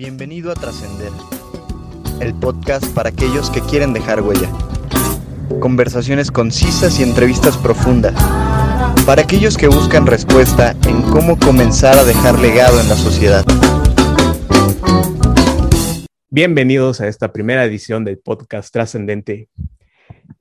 Bienvenido a Trascender, el podcast para aquellos que quieren dejar huella. Conversaciones concisas y entrevistas profundas, para aquellos que buscan respuesta en cómo comenzar a dejar legado en la sociedad. Bienvenidos a esta primera edición del podcast Trascendente.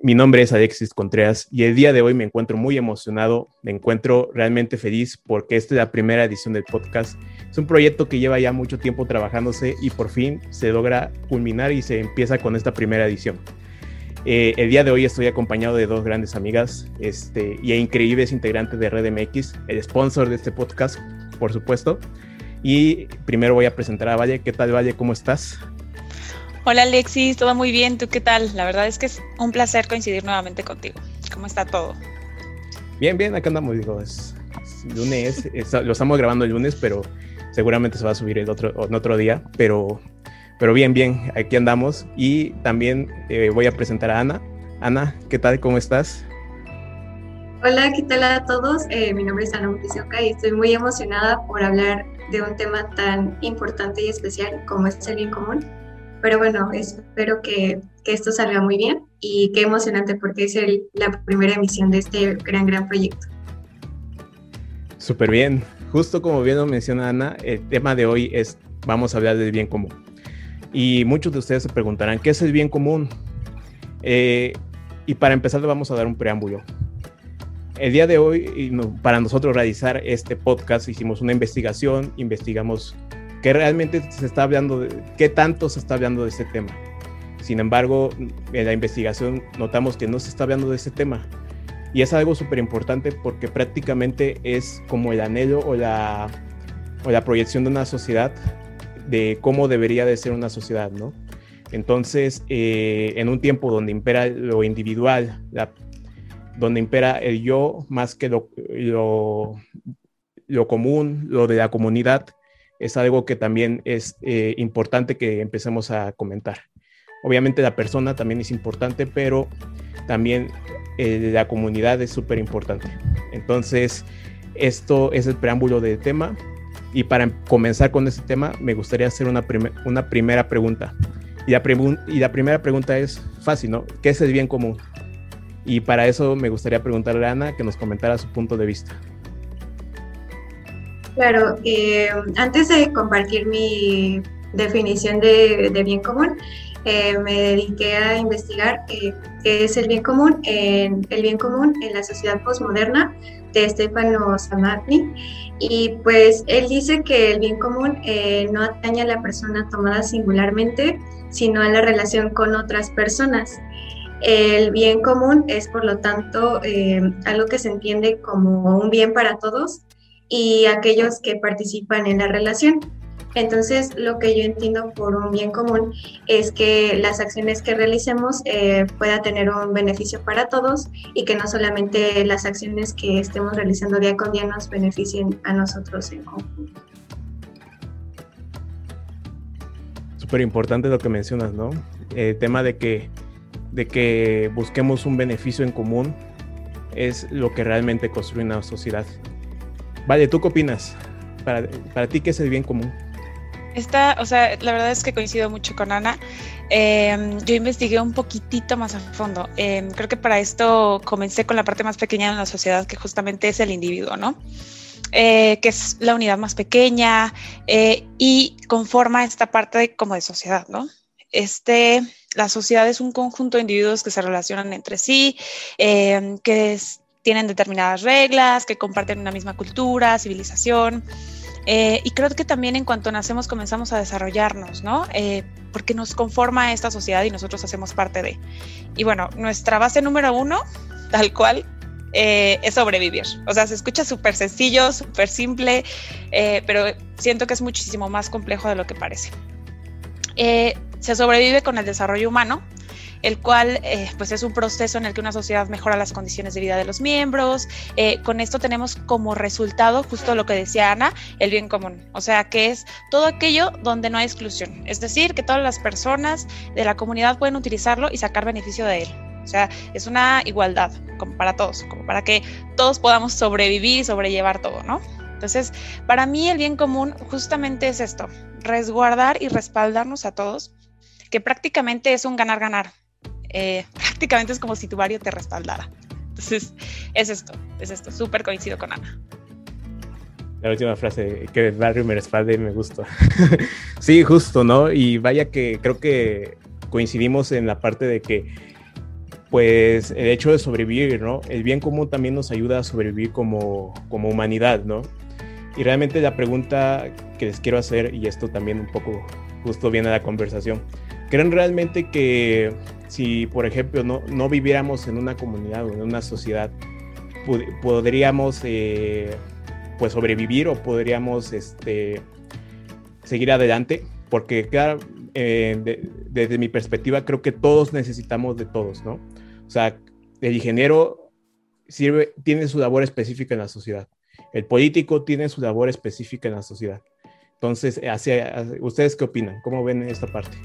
Mi nombre es Alexis Contreras y el día de hoy me encuentro muy emocionado, me encuentro realmente feliz porque esta es la primera edición del podcast. Es un proyecto que lleva ya mucho tiempo trabajándose y por fin se logra culminar y se empieza con esta primera edición. Eh, el día de hoy estoy acompañado de dos grandes amigas este, y increíbles integrantes de Red MX, el sponsor de este podcast, por supuesto. Y primero voy a presentar a Valle. ¿Qué tal, Valle? ¿Cómo estás? Hola Alexis, todo muy bien, ¿tú qué tal? La verdad es que es un placer coincidir nuevamente contigo. ¿Cómo está todo? Bien, bien, acá andamos, digo, es, lunes, lo estamos grabando el lunes, pero seguramente se va a subir el otro, en otro día, pero, pero bien, bien, aquí andamos. Y también eh, voy a presentar a Ana. Ana, ¿qué tal? ¿Cómo estás? Hola, ¿qué tal a todos? Eh, mi nombre es Ana Mutisioca y estoy muy emocionada por hablar de un tema tan importante y especial como es el bien común. Pero bueno, espero que, que, esto salga muy bien y qué emocionante porque es el, la primera emisión de este gran, gran proyecto. Súper bien. Justo como bien lo menciona Ana, el tema de hoy es, vamos a hablar del bien común. Y muchos de ustedes se preguntarán, ¿qué es el bien común? Eh, y para empezar, le vamos a dar un preámbulo. El día de hoy, para nosotros realizar este podcast, hicimos una investigación, investigamos que realmente se está hablando de qué tanto se está hablando de este tema. Sin embargo, en la investigación notamos que no se está hablando de este tema. Y es algo súper importante porque prácticamente es como el anhelo o la, o la proyección de una sociedad de cómo debería de ser una sociedad, ¿no? Entonces, eh, en un tiempo donde impera lo individual, donde impera el yo más que lo, lo, lo común, lo de la comunidad, es algo que también es eh, importante que empecemos a comentar. Obviamente la persona también es importante, pero también eh, la comunidad es súper importante. Entonces, esto es el preámbulo del tema. Y para comenzar con este tema, me gustaría hacer una, una primera pregunta. Y la, primera pregunta es fácil, ¿no? ¿Qué es el bien común? Y para eso me gustaría preguntarle a Ana que nos comentara su punto de vista. Claro, eh, antes de compartir mi definición de, bien común, eh, me dediqué a investigar eh, qué es el bien común, en, el bien común en la sociedad postmoderna de Stefano Samagni. Y pues él dice que el bien común no atañe a la persona tomada singularmente, sino a la relación con otras personas. El bien común es, por lo tanto, algo que se entiende como un bien para todos y aquellos que participan en la relación. Entonces, lo que yo entiendo por un bien común es que las acciones que realicemos eh, pueda tener un beneficio para todos y que no solamente las acciones que estemos realizando día con día nos beneficien a nosotros en conjunto. Súper importante lo que mencionas, ¿no? El tema de que, de que busquemos un beneficio en común es lo que realmente construye una sociedad. Vale, ¿tú qué opinas? Para, para ti, ¿qué es el bien común? Esta, o sea, la verdad es que coincido mucho con Ana. Em, yo investigué un poquitito más a fondo. Em, creo que para esto comencé con la parte más pequeña de la sociedad, que justamente es el individuo, ¿no? Eh, que es la unidad más pequeña eh, y conforma esta parte como de sociedad, ¿no? Este, la sociedad es un conjunto de individuos que se relacionan entre sí, em, que es, tienen determinadas reglas, que comparten una misma cultura, civilización. Eh, y creo que también en cuanto nacemos comenzamos a desarrollarnos, ¿no? Eh, porque nos conforma esta sociedad y nosotros hacemos parte de. Y bueno, nuestra base número uno, tal cual, eh, es sobrevivir. O sea, se escucha súper sencillo, súper simple, pero siento que es muchísimo más complejo de lo que parece. se sobrevive con el desarrollo humano, el cual eh, pues es un proceso en el que una sociedad mejora las condiciones de vida de los miembros. Eh, con esto tenemos como resultado justo lo que decía Ana, el bien común, o sea, que es todo aquello donde no hay exclusión, es decir, que todas las personas de la comunidad pueden utilizarlo y sacar beneficio de él. O sea, es una igualdad como para todos, como para que todos podamos sobrevivir y sobrellevar todo, ¿no? Entonces, para mí el bien común justamente es esto, resguardar y respaldarnos a todos, que prácticamente es un ganar-ganar. Eh, prácticamente es como si tu barrio te respaldara. Entonces, es esto, es esto, súper coincido con Ana. La última frase, que el barrio me respalde, me gusta. sí, justo, ¿no? Y vaya que creo que coincidimos en la parte de que, pues, el hecho de sobrevivir, ¿no? El bien común también nos ayuda a sobrevivir como, como humanidad, ¿no? Y realmente la pregunta que les quiero hacer, y esto también un poco justo viene a la conversación, ¿creen realmente que si, por ejemplo, no, no viviéramos en una comunidad o en una sociedad, podríamos eh, pues sobrevivir o podríamos este, seguir adelante? Porque claro, eh, desde mi perspectiva creo que todos necesitamos de todos, ¿no? O sea, el ingeniero sirve, tiene su labor específica en la sociedad. El político tiene su labor específica en la sociedad. Entonces, hacia, ¿ustedes qué opinan? ¿Cómo ven esta parte?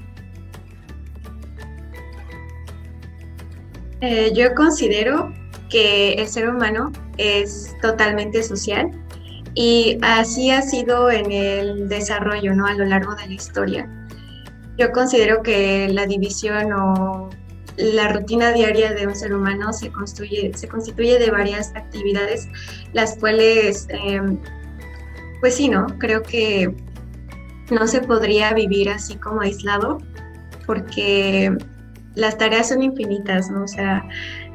Eh, yo considero que el ser humano es totalmente social y así ha sido en el desarrollo, ¿no? A lo largo de la historia. Yo considero que la división o la rutina diaria de un ser humano se, construye, se constituye de varias actividades, las cuales, em, pues sí, ¿no? Creo que no se podría vivir así como aislado, porque las tareas son infinitas, ¿no? O sea,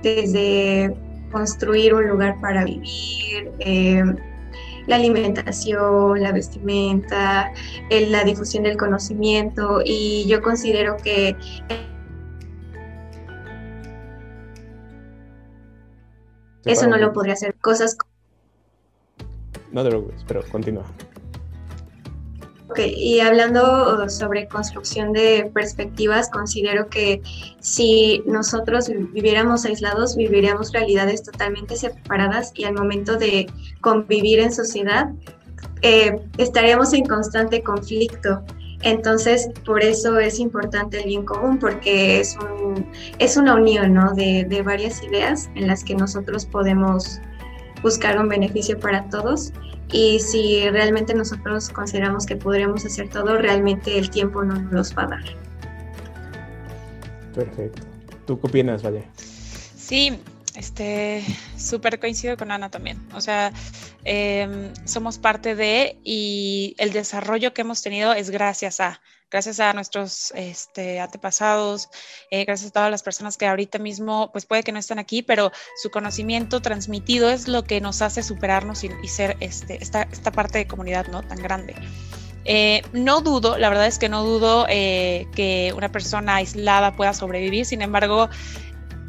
desde construir un lugar para vivir, em, la alimentación, la vestimenta, la difusión del conocimiento y yo considero que Eso no lo podría hacer. Cosas. No te preocupes, pero continúa. Ok, y hablando sobre construcción de perspectivas, considero que si nosotros viviéramos aislados, viviríamos realidades totalmente separadas y al momento de convivir en sociedad, eh, estaríamos en constante conflicto. Entonces, por eso es importante el bien común, porque es, un, es una unión ¿no? de, de, varias ideas en las que nosotros podemos buscar un beneficio para todos. Y si realmente nosotros consideramos que podríamos hacer todo, realmente el tiempo no nos va a dar. Perfecto. ¿Tú qué opinas, Valle? Sí, este, súper coincido con Ana también. O sea, em, somos parte de y el desarrollo que hemos tenido es gracias a, gracias a nuestros este, antepasados, eh, gracias a todas las personas que ahorita mismo, pues puede que no estén aquí, pero su conocimiento transmitido es lo que nos hace superarnos y, ser este, esta, esta parte de comunidad no tan grande. Eh, no dudo, la verdad es que no dudo eh, que una persona aislada pueda sobrevivir, sin embargo,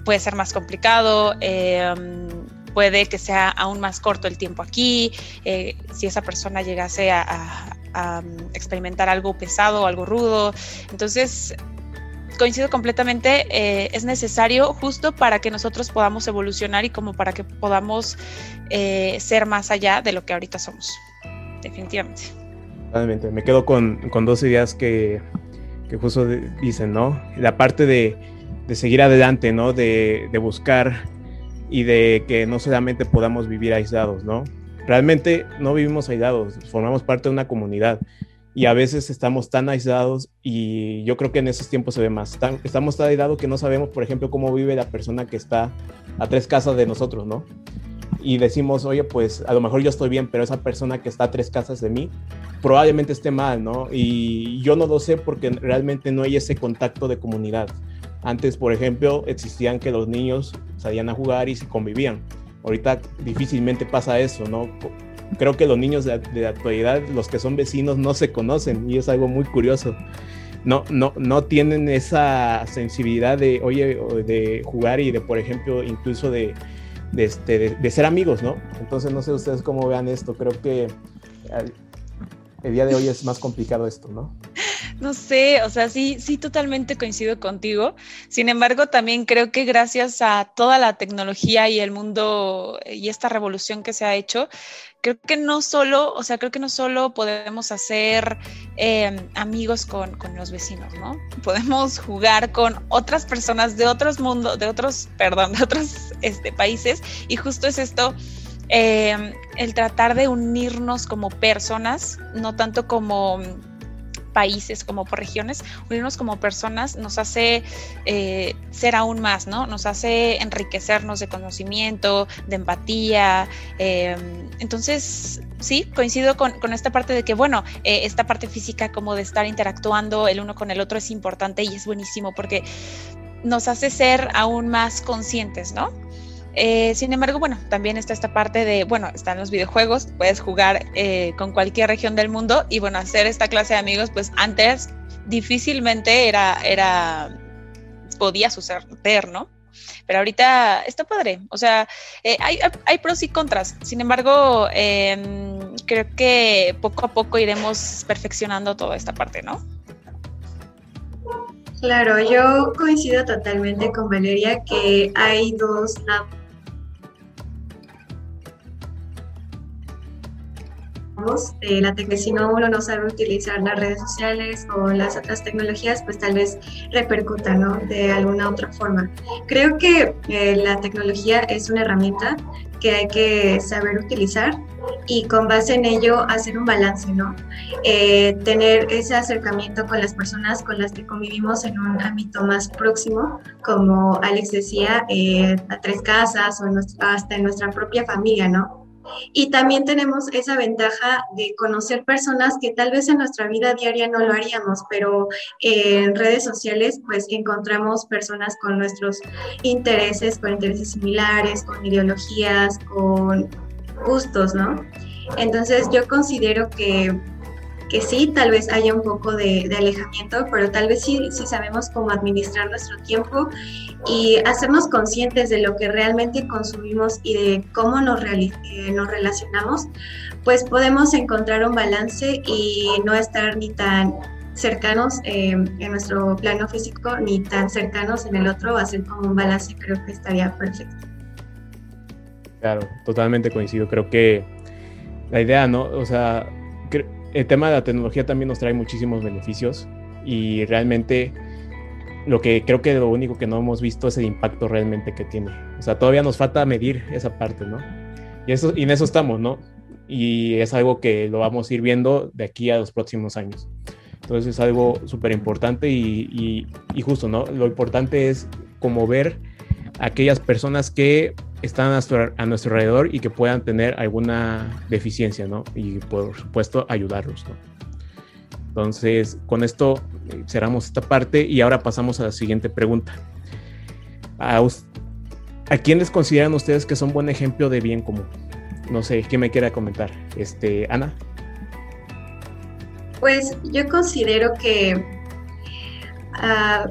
puede ser más complicado, em, puede que sea aún más corto el tiempo aquí, eh, si esa persona llegase a, mm, experimentar algo pesado o algo rudo. Entonces, coincido completamente, eh, es necesario justo para que nosotros podamos evolucionar y como para que podamos eh, ser más allá de lo que ahorita somos, definitivamente. Totalmente, me quedo con, con dos ideas que, que justo dicen, ¿no? La parte de de seguir adelante, ¿no? De, de, buscar y de que no solamente podamos vivir aislados, ¿no? Realmente no vivimos aislados, formamos parte de una comunidad y a veces estamos tan aislados y yo creo que en esos tiempos se ve más. estamos tan aislados que no sabemos, por ejemplo, cómo vive la persona que está a tres casas de nosotros, ¿no? Y decimos, oye, pues a lo mejor yo estoy bien, pero esa persona que está a tres casas de mí probablemente esté mal, ¿no? Y yo no lo sé porque realmente no hay ese contacto de comunidad. Antes, por ejemplo, existían que los niños salían a jugar y se convivían. Ahorita difícilmente pasa eso, ¿no? Creo que los niños de, la actualidad, los que son vecinos, no se conocen y es algo muy curioso. No, no, no tienen esa sensibilidad de, oye, de jugar y de, por ejemplo, incluso de, este, de ser amigos, ¿no? Entonces, no sé ustedes cómo vean esto. Creo que el día de hoy es más complicado esto, ¿no? No sé, o sea, sí, sí, totalmente coincido contigo. Sin embargo, también creo que gracias a toda la tecnología y el mundo y esta revolución que se ha hecho, creo que no solo, o sea, creo que no solo podemos hacer em, amigos con, con, los vecinos, ¿no? Podemos jugar con otras personas de otros mundos, de otros, perdón, de otros este, países. Y justo es esto. Em, el tratar de unirnos como personas, no tanto como países, como por regiones, unirnos como personas nos hace eh, ser aún más, ¿no? Nos hace enriquecernos de conocimiento, de empatía. Em, entonces, sí, coincido con, esta parte de que, bueno, eh, esta parte física como de estar interactuando el uno con el otro es importante y es buenísimo porque nos hace ser aún más conscientes, ¿no? Eh, sin embargo, bueno, también está esta parte de, bueno, están los videojuegos, puedes jugar eh, con cualquier región del mundo y bueno, hacer esta clase de amigos, pues antes difícilmente era, era, podía suceder, ¿no? Pero ahorita está padre, o sea, eh, hay, hay, pros y contras, sin embargo, em, creo que poco a poco iremos perfeccionando toda esta parte, ¿no? Claro, yo coincido totalmente con Valeria que hay dos eh, la si no uno no sabe utilizar las redes sociales o las otras tecnologías, pues tal vez repercuta, ¿no? De alguna otra forma. Creo que eh, la tecnología es una herramienta que hay que saber utilizar y con base en ello hacer un balance, ¿no? Eh, tener ese acercamiento con las personas con las que convivimos en un ámbito más próximo, como Alex decía, eh, a tres casas o hasta en nuestra propia familia, ¿no? Y también tenemos esa ventaja de conocer personas que tal vez en nuestra vida diaria no lo haríamos, pero en redes sociales pues encontramos personas con nuestros intereses, con intereses similares, con ideologías, con gustos, ¿no? Entonces yo considero que que sí, tal vez haya un poco de, alejamiento, pero tal vez sí, sabemos cómo administrar nuestro tiempo y hacernos conscientes de lo que realmente consumimos y de cómo nos, eh, nos relacionamos, pues podemos encontrar un balance y no estar ni tan cercanos eh, en nuestro plano físico ni tan cercanos en el otro, hacer como un balance creo que estaría perfecto. Claro, totalmente coincido. Creo que la idea, ¿no? O sea, el tema de la tecnología también nos trae muchísimos beneficios y realmente lo que creo que lo único que no hemos visto es el impacto realmente que tiene. O sea, todavía nos falta medir esa parte, ¿no? Y, eso, y en eso estamos, ¿no? Y es algo que lo vamos a ir viendo de aquí a los próximos años. Entonces es algo súper importante y, y, justo, ¿no? Lo importante es como ver aquellas personas que están a nuestro, alrededor y que puedan tener alguna deficiencia, ¿no? Y por supuesto ayudarlos, ¿no? Entonces, con esto eh, cerramos esta parte y ahora pasamos a la siguiente pregunta. ¿A, ¿A quién les consideran ustedes que son buen ejemplo de bien común? No sé, ¿quién me quiera comentar? Este, Ana. Pues yo considero que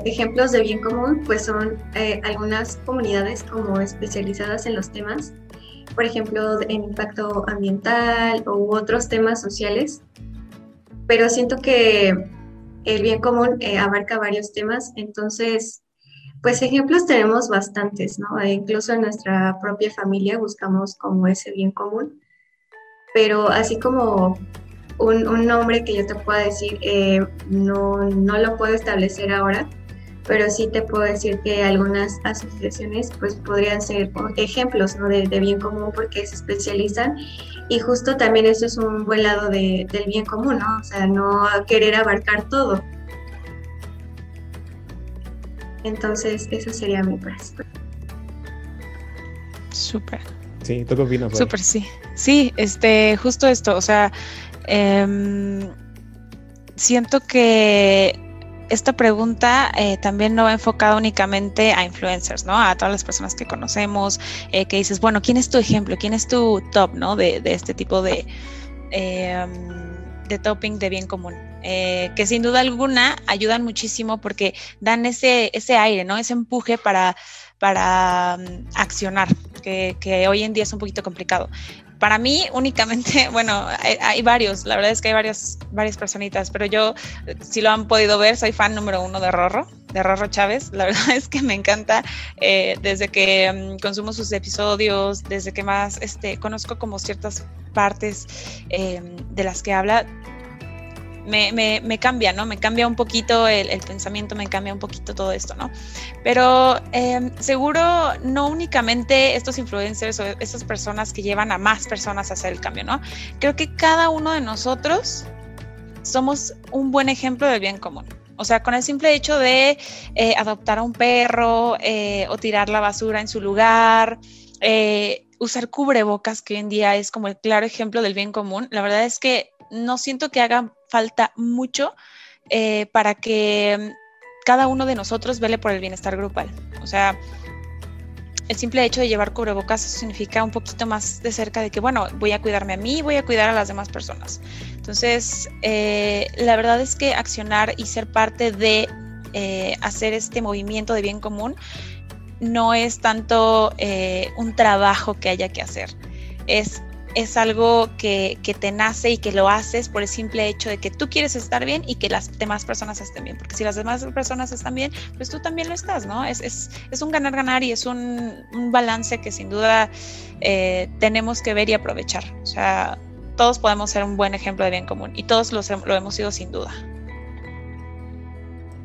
ejemplos de bien común, pues son eh, algunas comunidades como especializadas en los temas, por ejemplo, en impacto ambiental u otros temas sociales, pero siento que el bien común eh, abarca varios temas, entonces, pues ejemplos tenemos bastantes, ¿no? E incluso en nuestra propia familia buscamos como ese bien común, pero así como un, nombre que yo te pueda decir, eh, no, no lo puedo establecer ahora, pero sí te puedo decir que algunas asociaciones pues podrían ser ejemplos ¿no? de, bien común porque se especializan y justo también eso es un buen lado de, del bien común, ¿no? O sea, no querer abarcar todo. Entonces, eso sería mi frase. Súper. Sí, ¿tú qué opinas? Súper, sí. Sí, este, justo esto, o sea, Em, siento que esta pregunta eh, también no va enfocada únicamente a influencers, ¿no? A todas las personas que conocemos, eh, que dices, bueno, ¿quién es tu ejemplo? ¿Quién es tu top, ¿no? De, este tipo de, em, de topping de bien común. Eh, que sin duda alguna ayudan muchísimo porque dan ese, ese aire, ¿no? Ese empuje para, para mm, accionar, que, que, hoy en día es un poquito complicado para mí únicamente, bueno, hay, varios, la verdad es que hay varias, varias personitas, pero yo, si lo han podido ver, soy fan número uno de Rorro, de Rorro Chávez. La verdad es que me encanta eh, desde que mm, consumo sus episodios, desde que más este, conozco como ciertas partes em, de las que habla, me, cambia, ¿no? Me cambia un poquito el, pensamiento, me cambia un poquito todo esto, ¿no? Pero em, seguro no únicamente estos influencers o estas personas que llevan a más personas a hacer el cambio, ¿no? Creo que cada uno de nosotros somos un buen ejemplo del bien común. O sea, con el simple hecho de eh, adoptar a un perro eh, o tirar la basura en su lugar, eh, usar cubrebocas, que hoy en día es como el claro ejemplo del bien común, la verdad es que no siento que haga falta mucho para que cada uno de nosotros vele por el bienestar grupal. O sea, el simple hecho de llevar cubrebocas significa un poquito más de cerca de que, bueno, voy a cuidarme a mí, voy a cuidar a las demás personas. Entonces, eh, la verdad es que accionar y ser parte de eh, hacer este movimiento de bien común no es tanto eh, un trabajo que haya que hacer, es es algo que, te nace y que lo haces por el simple hecho de que tú quieres estar bien y que las demás personas estén bien. Porque si las demás personas están bien, pues tú también lo estás, ¿no? Es, es, un ganar-ganar y es un, balance que sin duda eh, tenemos que ver y aprovechar. O sea, todos podemos ser un buen ejemplo de bien común y todos lo, lo hemos sido sin duda.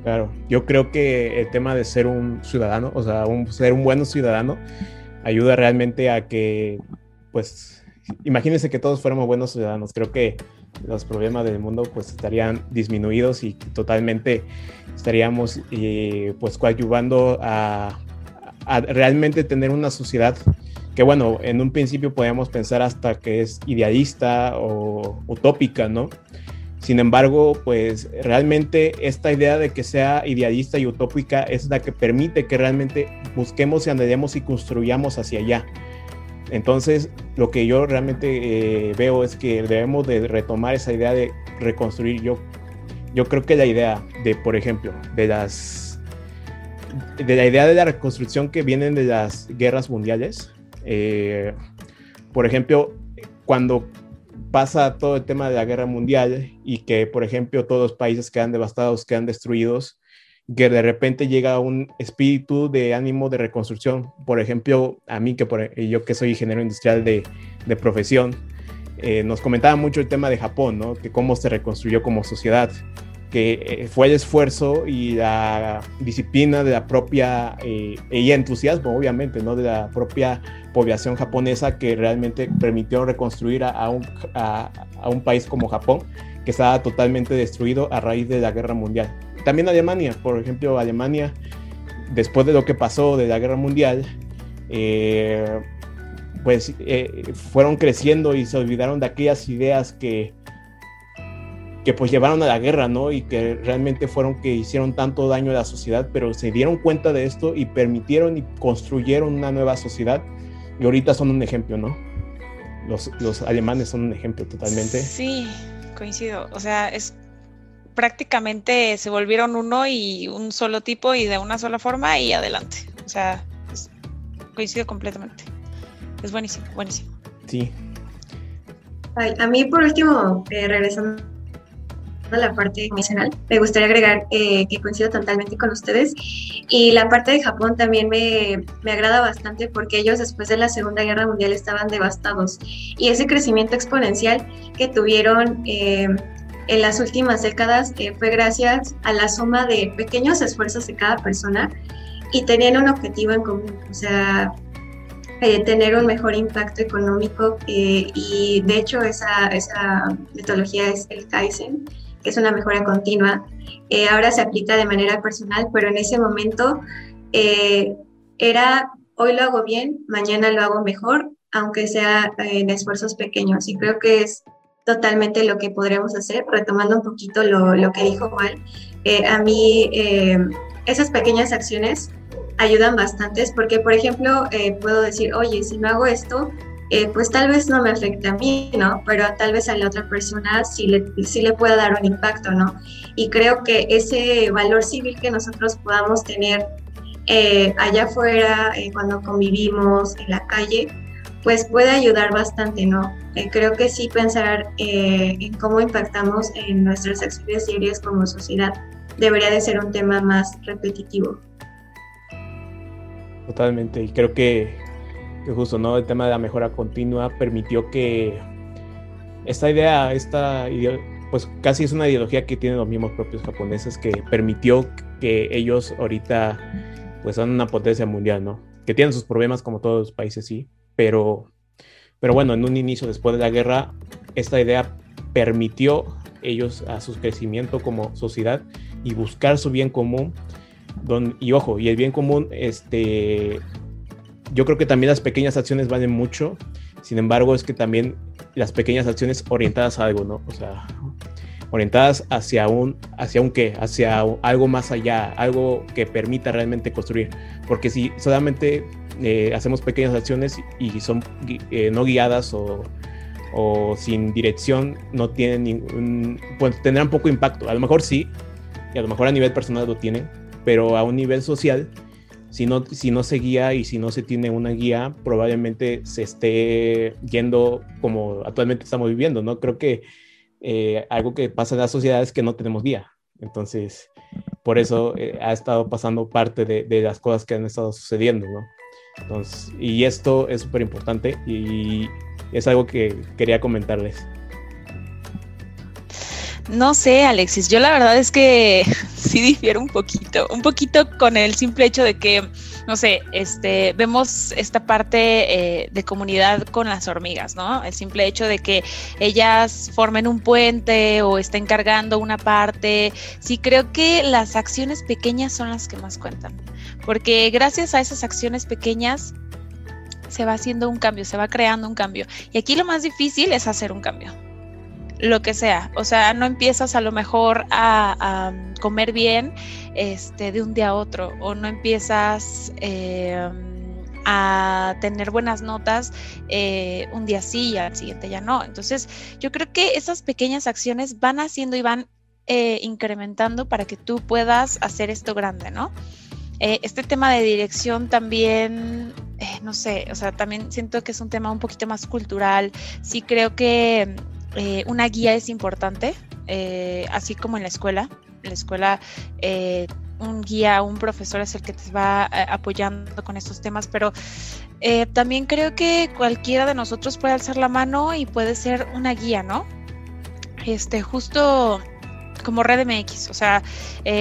Claro, yo creo que el tema de ser un ciudadano, o sea, un, ser un buen ciudadano, ayuda realmente a que, pues, imagínense que todos fuéramos buenos ciudadanos. Creo que los problemas del mundo pues estarían disminuidos y totalmente estaríamos eh, pues coadyuvando a, realmente tener una sociedad que bueno, en un principio podíamos pensar hasta que es idealista o utópica, ¿no? Sin embargo, pues realmente esta idea de que sea idealista y utópica es la que permite que realmente busquemos y andemos y construyamos hacia allá. Entonces, lo que yo realmente eh, veo es que debemos de retomar esa idea de reconstruir. Yo, yo creo que la idea de, por ejemplo, de las de la idea de la reconstrucción que vienen de las guerras mundiales, eh, por ejemplo, cuando pasa todo el tema de la guerra mundial y que, por ejemplo, todos los países quedan devastados, quedan destruidos, que de repente llega un espíritu de ánimo de reconstrucción. Por ejemplo, a mí, que por, yo que soy ingeniero industrial de, profesión, eh, nos comentaba mucho el tema de Japón, ¿no? Que cómo se reconstruyó como sociedad, que eh, fue el esfuerzo y la disciplina de la propia, eh, y entusiasmo, obviamente, ¿no? De la propia población japonesa que realmente permitió reconstruir a un país como Japón, que estaba totalmente destruido a raíz de la guerra mundial. También Alemania, por ejemplo, Alemania, después de lo que pasó de la guerra mundial, eh, pues eh, fueron creciendo y se olvidaron de aquellas ideas que, que pues llevaron a la guerra, ¿no? Y que realmente fueron que hicieron tanto daño a la sociedad, pero se dieron cuenta de esto y permitieron y construyeron una nueva sociedad y ahorita son un ejemplo, ¿no? Los, los alemanes son un ejemplo totalmente. Sí, coincido. O sea, es prácticamente se volvieron uno y un solo tipo y de una sola forma y adelante. O sea, coincido completamente. Es buenísimo, buenísimo. Sí. a mí por último, eh, regresando a la parte misional, me gustaría agregar eh, que coincido totalmente con ustedes y la parte de Japón también me, me, agrada bastante porque ellos después de la Segunda Guerra Mundial estaban devastados y ese crecimiento exponencial que tuvieron eh, en las últimas décadas eh, fue gracias a la suma de pequeños esfuerzos de cada persona y tenían un objetivo en común, o sea, eh, tener un mejor impacto económico eh, y de hecho esa, esa, metodología es el Kaizen, que es una mejora continua. ahora se aplica de manera personal, pero en ese momento era hoy lo hago bien, mañana lo hago mejor, aunque sea en esfuerzos pequeños. Y creo que es totalmente lo que podríamos hacer, retomando un poquito lo, lo que dijo Juan. Eh, a mí eh, esas pequeñas acciones ayudan bastantes porque, por ejemplo, eh, puedo decir, oye, si no hago esto, pues tal vez no me afecte a mí, ¿no? Pero tal vez a la otra persona sí le, sí le pueda dar un impacto, ¿no? Y creo que ese valor civil que nosotros podamos tener allá afuera, cuando convivimos en la calle, pues puede ayudar bastante, ¿no? Eh, creo que sí pensar eh, en cómo impactamos en nuestras acciones diarias como sociedad debería de ser un tema más repetitivo. Totalmente, y creo que, justo, ¿no? El tema de la mejora continua permitió que esta idea, esta pues casi es una ideología que tienen los mismos propios japoneses que permitió que ellos ahorita pues son una potencia mundial, ¿no? Que tienen sus problemas como todos los países, sí, pero pero bueno, en un inicio después de la guerra, esta idea permitió ellos a su crecimiento como sociedad y buscar su bien común. Don, y ojo, y el bien común, este, yo creo que también las pequeñas acciones valen mucho. Sin embargo, es que también las pequeñas acciones orientadas a algo, ¿no? O sea, orientadas hacia un, hacia un qué, hacia algo más allá, algo que permita realmente construir. Porque si solamente eh, hacemos pequeñas acciones y son eh, no guiadas o, o, sin dirección, no tienen ningún, pues tendrán poco impacto. A lo mejor sí, y a lo mejor a nivel personal lo tienen, pero a un nivel social, si no, si no se guía y si no se tiene una guía, probablemente se esté yendo como actualmente estamos viviendo, ¿no? Creo que eh, algo que pasa en la sociedad es que no tenemos guía. Entonces, por eso eh, ha estado pasando parte de, de, las cosas que han estado sucediendo, ¿no? Entonces, y esto es súper importante y es algo que quería comentarles. No sé, Alexis, yo la verdad es que sí difiero un poquito, un poquito con el simple hecho de que no sé, este, vemos esta parte eh, de comunidad con las hormigas, ¿no? El simple hecho de que ellas formen un puente o estén cargando una parte. Sí, creo que las acciones pequeñas son las que más cuentan, porque gracias a esas acciones pequeñas se va haciendo un cambio, se va creando un cambio. Y aquí lo más difícil es hacer un cambio lo que sea. O sea, no empiezas a lo mejor a, comer bien este, de un día a otro o no empiezas eh, a tener buenas notas eh, un día sí y al siguiente ya no. Entonces, yo creo que esas pequeñas acciones van haciendo y van eh, incrementando para que tú puedas hacer esto grande, ¿no? este tema de dirección también, no sé, o sea, también siento que es un tema un poquito más cultural. Sí creo que eh, una guía es importante, eh, así como en la escuela. En la escuela, eh, un guía, un profesor es el que te va apoyando con estos temas, pero también creo que cualquiera de nosotros puede alzar la mano y puede ser una guía, ¿no? Este, justo como Red MX, o sea,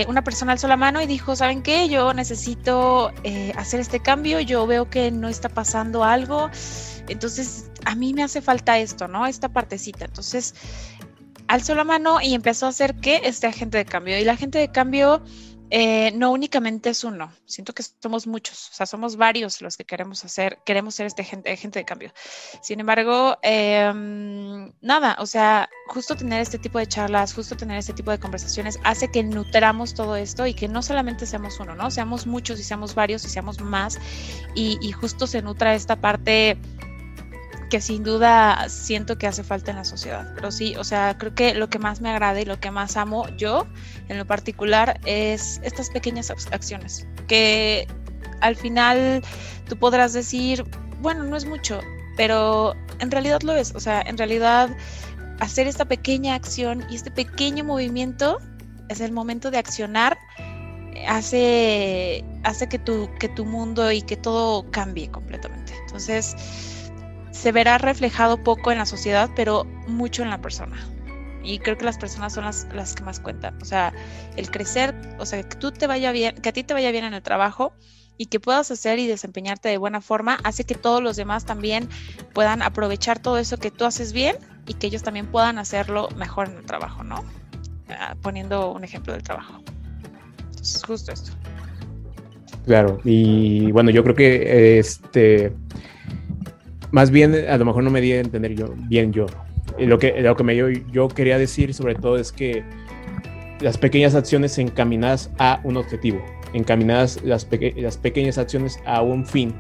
una persona alzó la mano y dijo, ¿saben qué? Yo necesito hacer este cambio, yo veo que no está pasando algo, entonces a mí me hace falta esto, ¿no? Esta partecita. Entonces, alzó la mano y empezó a hacer que este agente de cambio. Y la agente de cambio eh, no únicamente es uno, siento que somos muchos, o sea, somos varios los que queremos hacer, queremos ser este agente, de cambio. Sin embargo, em, nada, o sea, justo tener este tipo de charlas, justo tener este tipo de conversaciones hace que nutramos todo esto y que no solamente seamos uno, ¿no? Seamos muchos y seamos varios y seamos más y justo se nutra esta parte que sin duda siento que hace falta en la sociedad. Pero sí, o sea, creo que lo que más me agrada y lo que más amo yo en lo particular es estas pequeñas acciones que al final tú podrás decir, bueno, no es mucho, pero en realidad lo es. O sea, en realidad hacer esta pequeña acción y este pequeño movimiento es el momento de accionar hace, hace que, tu, que tu mundo y que todo cambie completamente. Entonces, se verá reflejado poco en la sociedad, pero mucho en la persona. Y creo que las personas son las, las que más cuentan. O sea, el crecer, o sea, que tú te vaya bien, que a ti te vaya bien en el trabajo y que puedas hacer y desempeñarte de buena forma, hace que todos los demás también puedan aprovechar todo eso que tú haces bien y que ellos también puedan hacerlo mejor en el trabajo, ¿no? Ah, poniendo un ejemplo del trabajo. Entonces, justo esto. Claro, y bueno, yo creo que este más bien, a lo mejor no me di a entender yo, bien yo. lo que, lo que me, yo, yo quería decir sobre todo es que las pequeñas acciones encaminadas a un objetivo, encaminadas las, las pequeñas acciones a un fin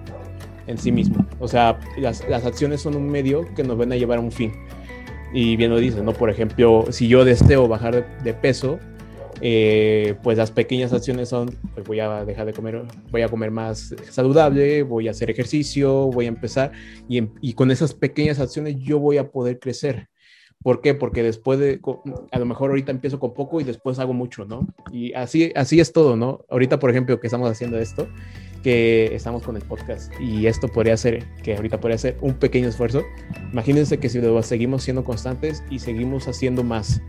en sí mismo. O sea, las, las, acciones son un medio que nos van a llevar a un fin. Y bien lo dices, ¿no? Por ejemplo, si yo deseo bajar de peso, eh, pues las pequeñas acciones son, pues voy a dejar de comer, voy a comer más saludable, voy a hacer ejercicio, voy a empezar y, y con esas pequeñas acciones yo voy a poder crecer. ¿Por qué? Porque después de, a lo mejor ahorita empiezo con poco y después hago mucho, ¿no? Y así, así es todo, ¿no? Ahorita, por ejemplo, que estamos haciendo esto, que estamos con el podcast y esto podría ser, que ahorita podría ser un pequeño esfuerzo. Imagínense que si lo seguimos siendo constantes y seguimos haciendo más,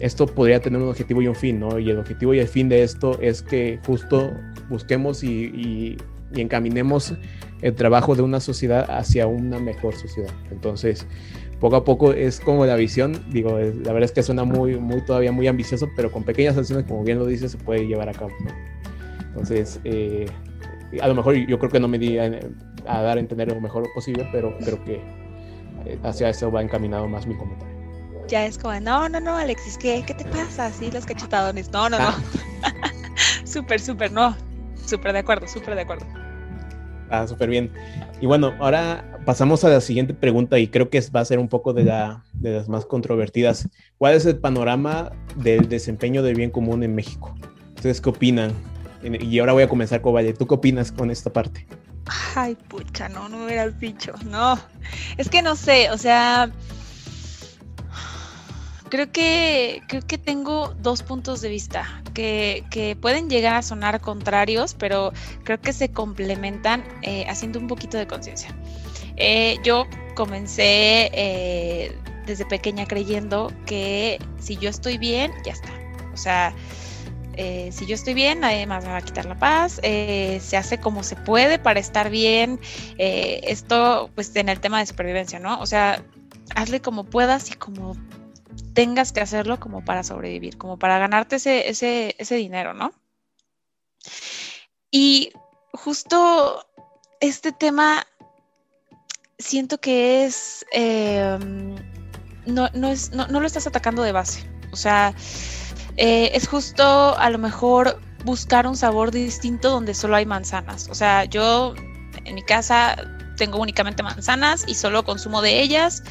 esto podría tener un objetivo y un fin, ¿no? Y el objetivo y el fin de esto es que justo busquemos y, encaminemos el trabajo de una sociedad hacia una mejor sociedad. Entonces, poco a poco es como la visión, digo, la verdad es que suena muy, muy todavía muy ambicioso, pero con pequeñas acciones, como bien lo dice, se puede llevar a cabo. Entonces, eh, a lo mejor yo creo que no me di a, dar a entender lo mejor posible, pero creo que eh, hacia eso va encaminado más mi comentario. Ya es como, no, no, no, Alexis, ¿qué, qué te pasa? Sí, los cachetadones. No, no, no. Ah. súper, súper, no. Súper de acuerdo, súper de acuerdo. Ah, súper bien. Y bueno, ahora pasamos a la siguiente pregunta y creo que va a ser un poco de, la, de las más controvertidas. ¿Cuál es el panorama del desempeño del bien común en México? ¿Ustedes qué opinan? Y ahora voy a comenzar con Valle. ¿Tú qué opinas con esta parte? Ay, pucha, no, no me hubieras dicho. No, es que no sé, o sea, creo que, creo que tengo dos puntos de vista que, que pueden llegar a sonar contrarios, pero creo que se complementan eh, haciendo un poquito de conciencia. Eh, yo comencé eh, desde pequeña creyendo que si yo estoy bien, ya está. O sea, si yo estoy bien, nadie más me va a quitar la paz, se hace como se puede para estar bien, esto pues en el tema de supervivencia, ¿no? O sea, hazle como puedas y como tengas que hacerlo como para sobrevivir, como para ganarte ese, ese, ese dinero, ¿no? Y justo este tema siento que es, no, no, es no, no lo estás atacando de base, o sea, eh, es justo a lo mejor buscar un sabor distinto donde solo hay manzanas. O sea, yo en mi casa tengo únicamente manzanas y solo consumo de ellas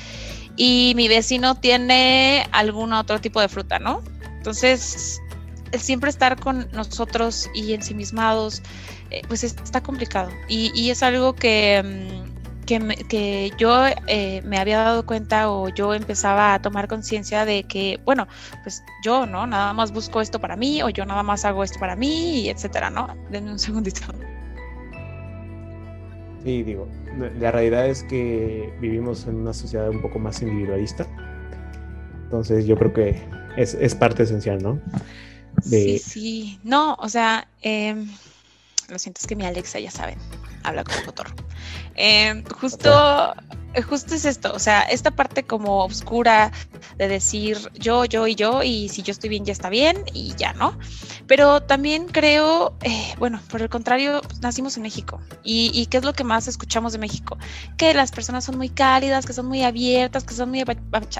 y mi vecino tiene algún otro tipo de fruta, ¿no? Entonces, siempre estar con nosotros y ensimismados, eh, pues está complicado. Y, es algo que, mm, que, yo eh, me había dado cuenta o yo empezaba a tomar conciencia de que, bueno, pues yo, ¿no? Nada más busco esto para mí o yo nada más hago esto para mí, y etcétera, ¿no? Denme un segundito. Sí, digo, la realidad es que vivimos en una sociedad un poco más individualista. Entonces yo creo que es, es parte esencial, ¿no? Sí, sí. No, o sea, em, lo siento, es que mi Alexa, ya saben, habla con motor. Eh, justo, justo es esto, o sea, esta parte como oscura de decir yo, yo y yo, y si yo estoy bien, ya está bien, y ya, ¿no? Pero también creo, eh, bueno, por el contrario, pues, nacimos en México. ¿Y, qué es lo que más escuchamos de México? Que las personas son muy cálidas, que son muy abiertas, que son muy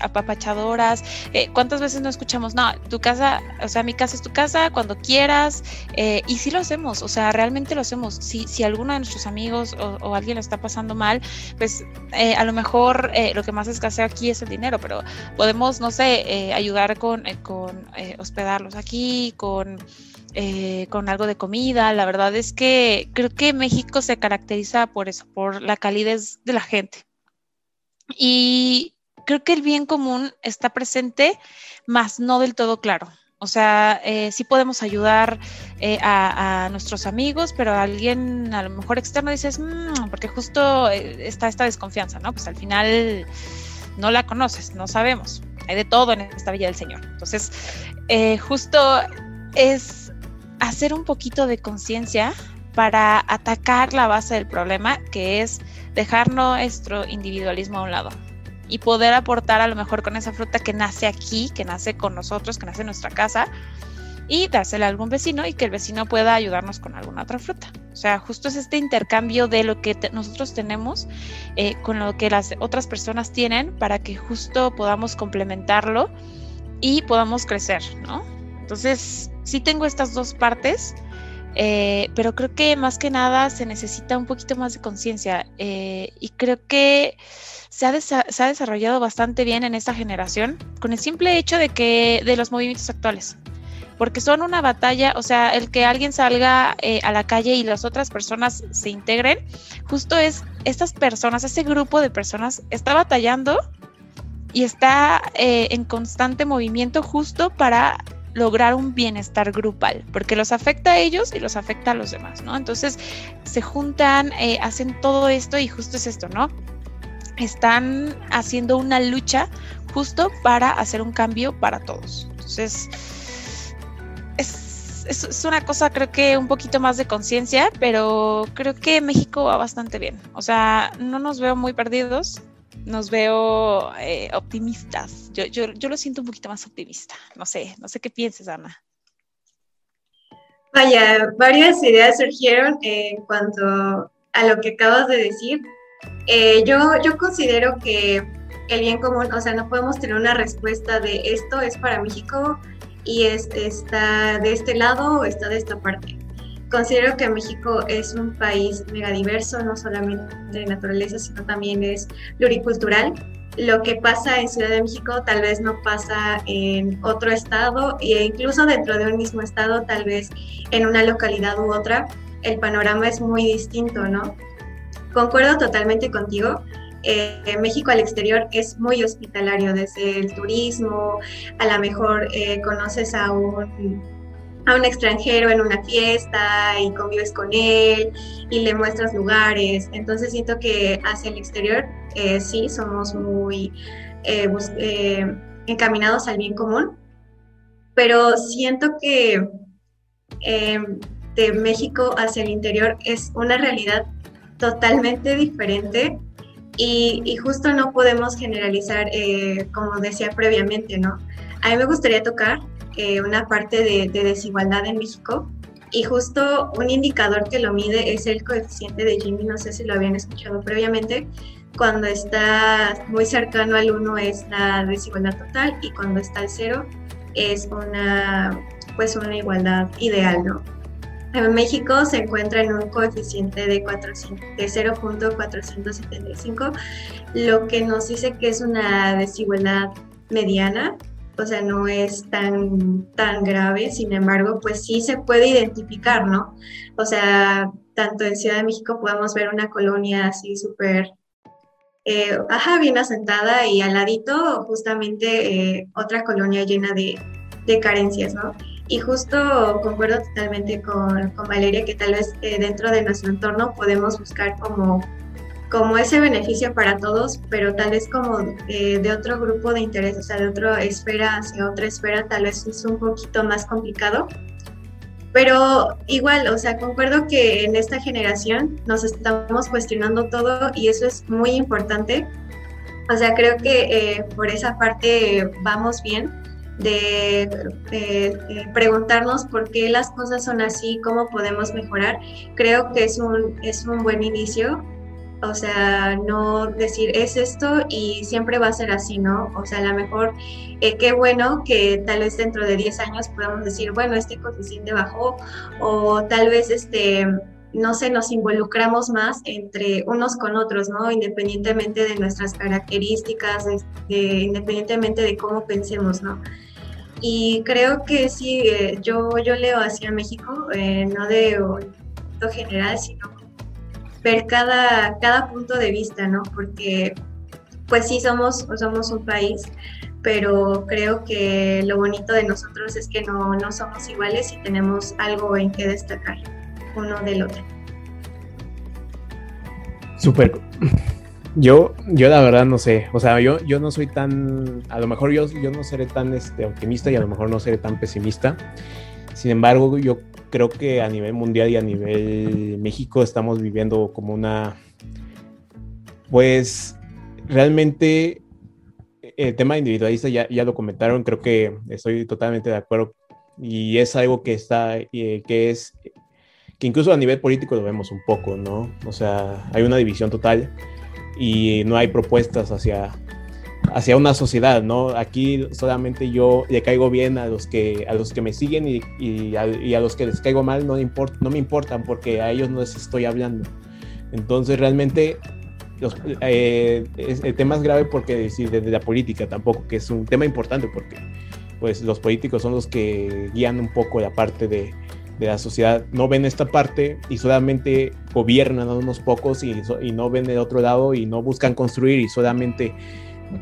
apapachadoras. Eh, ¿Cuántas veces no escuchamos? No, tu casa, o sea, mi casa es tu casa, cuando quieras. Eh, y sí lo hacemos, o sea, realmente lo hacemos. Si, si alguno de nuestros amigos o, alguien lo está pasando mal, pues a lo mejor lo que más escasea aquí es el dinero, pero podemos, no sé, ayudar con, con hospedarlos aquí, con eh, con algo de comida. La verdad es que creo que México se caracteriza por eso, por la calidez de la gente. Y creo que el bien común está presente, más no del todo claro. O sea, eh, sí podemos ayudar eh, a, nuestros amigos, pero alguien a lo mejor externo dices, mm", porque justo está esta desconfianza, ¿no? Pues al final no la conoces, no sabemos. Hay de todo en esta Villa del Señor. Entonces, justo es hacer un poquito de conciencia para atacar la base del problema, que es dejar nuestro individualismo a un lado y poder aportar a lo mejor con esa fruta que nace aquí, que nace con nosotros, que nace en nuestra casa, y dársela a algún vecino y que el vecino pueda ayudarnos con alguna otra fruta. O sea, justo es este intercambio de lo que nosotros tenemos eh, con lo que las otras personas tienen para que justo podamos complementarlo y podamos crecer, ¿no? Entonces, sí tengo estas dos partes, eh, pero creo que más que nada se necesita un poquito más de conciencia eh, y creo que se ha, se ha, desarrollado bastante bien en esta generación con el simple hecho de que de los movimientos actuales. Porque son una batalla, o sea, el que alguien salga eh, a la calle y las otras personas se integren, justo es estas personas, ese grupo de personas está batallando y está en constante movimiento justo para lograr un bienestar grupal, porque los afecta a ellos y los afecta a los demás, ¿no? Entonces se juntan, eh, hacen todo esto y justo es esto, ¿no? Están haciendo una lucha justo para hacer un cambio para todos. Entonces, es, es, una cosa creo que un poquito más de conciencia, pero creo que México va bastante bien. O sea, no nos veo muy perdidos. Nos veo eh, optimistas. Yo, yo, yo lo siento un poquito más optimista. No sé, no sé qué pienses, Ana. Vaya, varias ideas surgieron en cuanto a lo que acabas de decir. Eh, yo, yo considero que el bien común, o sea, no podemos tener una respuesta de esto es para México y es, está de este lado o está de esta parte. Considero que México es un país megadiverso, no solamente de naturaleza, sino también es pluricultural. Lo que pasa en Ciudad de México tal vez no pasa en otro estado e incluso dentro de un mismo estado, tal vez en una localidad u otra, el panorama es muy distinto, ¿no? Concuerdo totalmente contigo. Eh, México al exterior es muy hospitalario, desde el turismo, a lo mejor eh, conoces a un, a un extranjero en una fiesta y convives con él y le muestras lugares. Entonces siento que hacia el exterior eh, sí somos muy encaminados al bien común, pero siento que de México hacia el interior es una realidad totalmente diferente y, justo no podemos generalizar, eh, como decía previamente, ¿no? A mí me gustaría tocar eh, una parte de, desigualdad en México y justo un indicador que lo mide es el coeficiente de Gini, no sé si lo habían escuchado previamente, cuando está muy cercano al 1 es la desigualdad total y cuando está al 0 es una, pues una igualdad ideal, ¿no? En México se encuentra en un coeficiente de, 0.475, lo que nos dice que es una desigualdad mediana, o sea, no es tan, tan grave, sin embargo, pues sí se puede identificar, ¿no? O sea, tanto en Ciudad de México podemos ver una colonia así súper, eh, ajá, bien asentada y al ladito justamente eh, otra colonia llena de, de carencias, ¿no? Y justo concuerdo totalmente con, Valeria que tal vez eh, dentro de nuestro entorno podemos buscar como, como ese beneficio para todos, pero tal vez como eh, de otro grupo de interés, o sea, de otra esfera hacia otra esfera, tal vez es un poquito más complicado. Pero igual, o sea, concuerdo que en esta generación nos estamos cuestionando todo y eso es muy importante. O sea, creo que eh, por esa parte vamos bien de, preguntarnos por qué las cosas son así, cómo podemos mejorar, creo que es un, es un buen inicio. O sea, no decir es esto y siempre va a ser así, ¿no? O sea, a lo mejor eh, qué bueno que tal vez dentro de 10 años podamos decir, bueno, este coeficiente bajó o tal vez este no sé, nos involucramos más entre unos con otros, ¿no? Independientemente de nuestras características, independientemente de cómo pensemos, ¿no? Y creo que sí, eh, yo, yo leo hacia México, eh, no de general, sino ver cada, cada punto de vista, ¿no? Porque pues sí somos, somos un país, pero creo que lo bonito de nosotros es que no, no somos iguales y tenemos algo en que destacar uno del otro. Súper. Yo, yo la verdad no sé, o sea, yo, yo no soy tan, a lo mejor yo, yo no seré tan este, optimista y a lo mejor no seré tan pesimista. Sin embargo, yo creo que a nivel mundial y a nivel México estamos viviendo como una, pues realmente el tema individualista ya, ya lo comentaron, creo que estoy totalmente de acuerdo y es algo que está, eh, que es, que incluso a nivel político lo vemos un poco, ¿no? O sea, hay una división total y no hay propuestas hacia, hacia una sociedad, ¿no? Aquí solamente yo le caigo bien a los que, a los que me siguen y, y, a, los que les caigo mal no, import, no me importan porque a ellos no les estoy hablando. Entonces realmente los, eh, el tema es grave porque desde la política tampoco, que es un tema importante porque pues los políticos son los que guían un poco la parte de, de la sociedad no ven esta parte y solamente gobiernan a unos pocos y, y, no ven el otro lado y no buscan construir y solamente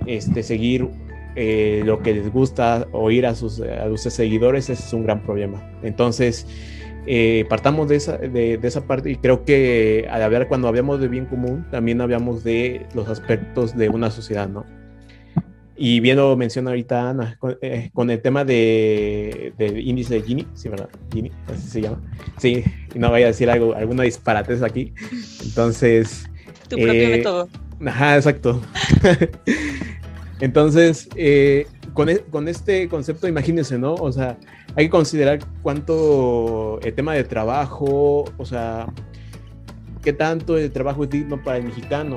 este, seguir eh, lo que les gusta oír a sus, a sus seguidores, es un gran problema. Entonces, eh, partamos de esa, de, esa parte y creo que al hablar, cuando hablamos de bien común, también hablamos de los aspectos de una sociedad, ¿no? Y bien lo menciona ahorita Ana, con, eh, el tema de, del índice de Gini, sí, ¿verdad? Gini, así se llama. Sí, no vaya a decir algo, alguna disparates aquí. Entonces. Tu propio eh, método. Ajá, exacto. Entonces, eh, con, e, con, este concepto, imagínense, ¿no? O sea, hay que considerar cuánto el tema de trabajo, o sea, qué tanto el trabajo es digno para el mexicano,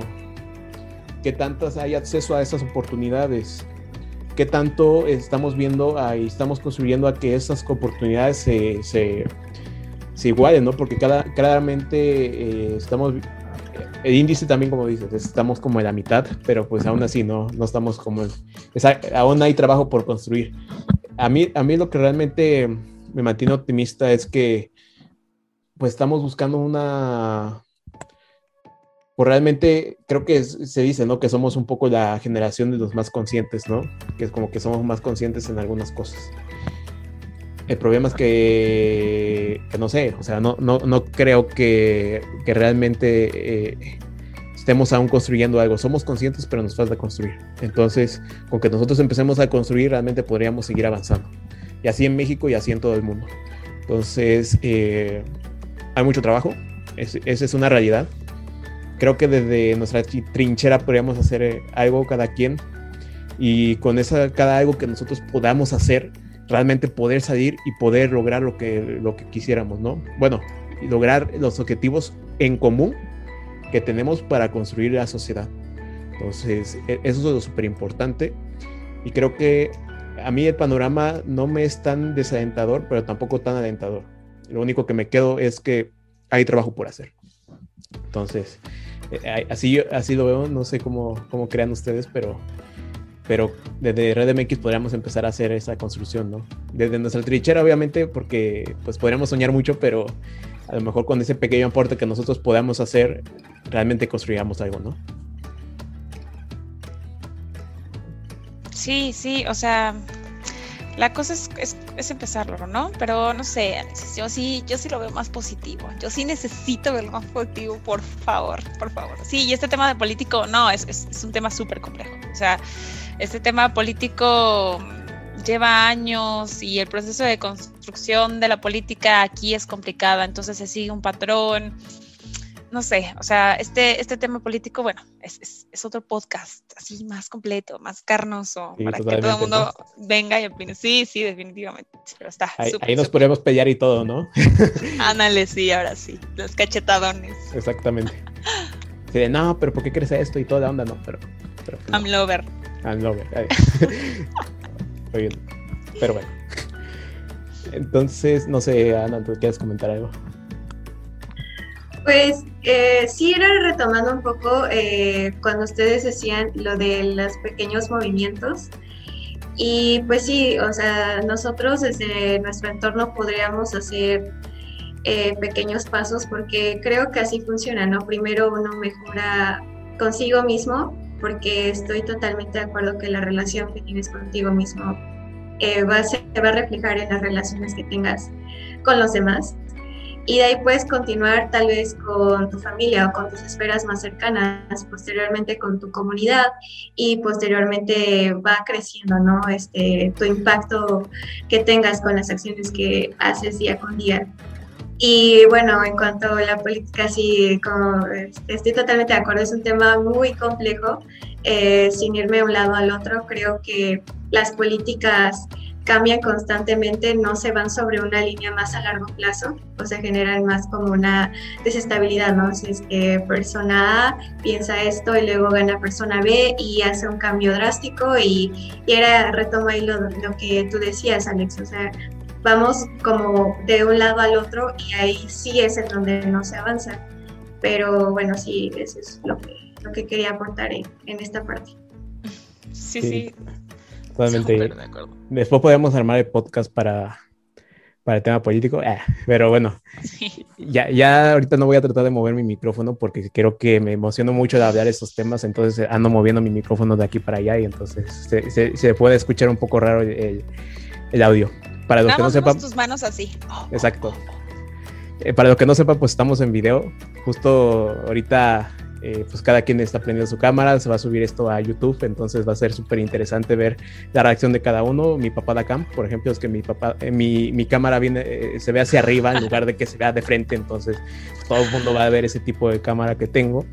qué tantas hay acceso a esas oportunidades, qué tanto estamos viendo y estamos construyendo a que esas oportunidades se, se, se igualen, ¿no? Porque cada, claramente eh, estamos, el índice también, como dices, estamos como en la mitad, pero pues aún así no, no estamos como, aún hay trabajo por construir. A mí, a mí lo que realmente me mantiene optimista es que pues estamos buscando una, pues realmente creo que se dice, ¿no? Que somos un poco la generación de los más conscientes, ¿no? Que es como que somos más conscientes en algunas cosas. El problema es que, no sé, o sea, no, no, no creo que, que realmente eh, estemos aún construyendo algo. Somos conscientes, pero nos falta construir. Entonces, con que nosotros empecemos a construir, realmente podríamos seguir avanzando. Y así en México y así en todo el mundo. Entonces, eh, hay mucho trabajo. esa es una realidad creo que desde nuestra trinchera podríamos hacer eh, algo cada quien y con esa cada algo que nosotros podamos hacer realmente poder salir y poder lograr lo que lo que quisiéramos no bueno lograr los objetivos en común que tenemos para construir la sociedad. Entonces e, eso es lo súper importante y creo que a mí el panorama no me es tan desalentador pero tampoco tan alentador. Lo único que me quedo es que hay trabajo por hacer. Entonces eh, así, así lo veo, no sé cómo, cómo crean ustedes, pero, pero desde Red MX podríamos empezar a hacer esa construcción, ¿no? Desde nuestra trinchera, obviamente, porque pues podríamos soñar mucho, pero a lo mejor con ese pequeño aporte que nosotros podamos hacer, realmente construyamos algo, ¿no? Sí, sí, o sea, la cosa es, es, empezarlo, ¿no? Pero no sé, yo sí, yo sí lo veo más positivo. Yo sí necesito verlo más positivo, por favor, por favor. Sí, y este tema de político, no, es, es un tema súper complejo. O sea, este tema político lleva años y el proceso de construcción de la política aquí es complicada, entonces se sigue un patrón no sé, o sea, este, este tema político, bueno, es, es, otro podcast así más completo, más carnoso, para que todo el mundo venga y opine. Sí, sí, definitivamente. Pero está. Ahí, nos podemos pelear y todo, ¿no? Ándale, sí, ahora sí, los cachetadones. Exactamente. Sí, no, pero ¿por qué crees esto y toda la onda? No, pero. pero I'm lover. I'm lover. pero bueno. Entonces, no sé, Ana, ¿tú quieres comentar algo? Pues eh, sí, era retomando un poco eh, cuando ustedes decían lo de los pequeños movimientos. Y pues sí, o sea, nosotros desde nuestro entorno podríamos hacer eh, pequeños pasos porque creo que así funciona, ¿no? Primero uno mejora consigo mismo porque estoy totalmente de acuerdo que la relación que tienes contigo mismo va, a se va a reflejar en las relaciones que tengas con los demás y de ahí puedes continuar tal vez con tu familia o con tus esferas más cercanas, posteriormente con tu comunidad y posteriormente va creciendo, ¿no? Este, tu impacto que tengas con las acciones que haces día con día. Y bueno, en cuanto a la política, sí, como, este, estoy totalmente de acuerdo, es un tema muy complejo, eh, sin irme de un lado al otro, creo que las políticas cambian constantemente, no se van sobre una línea más a largo plazo, o se generan más como una desestabilidad, ¿no? Si es que persona A piensa esto y luego gana persona B y hace un cambio drástico y, y era, ahí lo, lo que tú decías, Alex, o sea, vamos como de un lado al otro y ahí sí es en donde no se avanza. Pero bueno, sí, eso es lo que, lo que quería aportar en, en esta parte. Sí, sí, Totalmente. Después podemos armar el podcast para, para el tema político. Eh, pero bueno, ya, ya ahorita no voy a tratar de mover mi micrófono porque creo que me emociono mucho de hablar estos temas, entonces ando moviendo mi micrófono de aquí para allá y entonces se, se, puede escuchar un poco raro el, el audio. Para los que no sepan... tus manos así. Exacto. Eh, para los que no sepan, pues estamos en video. Justo ahorita eh, pues cada quien está prendiendo su cámara, se va a subir esto a YouTube, entonces va a ser súper interesante ver la reacción de cada uno. Mi papá da cam, por ejemplo, es que mi papá, eh, mi, mi, cámara viene, eh, se ve hacia arriba en lugar de que se vea de frente, entonces todo el mundo va a ver ese tipo de cámara que tengo.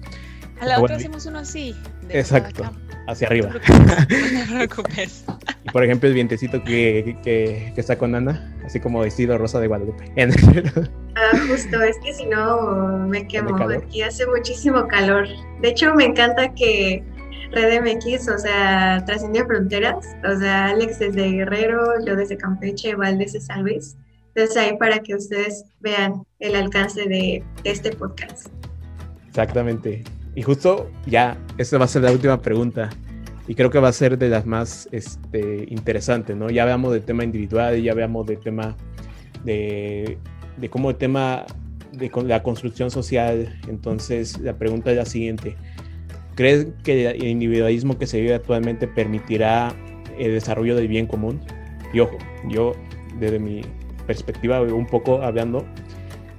A la otra hacemos uno así. Exacto, hacia arriba. No te preocupes. y por ejemplo, el vientecito que, que, que, está con Ana, así como vestido rosa de Guadalupe. ah, justo, es que si no me quemo. Aquí hace muchísimo calor. De hecho, me encanta que Red MX, o sea, trascendió fronteras. O sea, Alex desde Guerrero, yo desde Campeche, Val desde San Luis. Entonces ahí para que ustedes vean el alcance de este podcast. Exactamente. Y justo ya, esta va a ser la última pregunta. Y creo que va a ser de las más este, interesantes, ¿no? Ya veamos del tema individual, ya veamos del tema de, de cómo el tema de la construcción social. Entonces, la pregunta es la siguiente. ¿Crees que el individualismo que se vive actualmente permitirá el desarrollo del bien común? Y ojo, yo desde mi perspectiva, un poco hablando,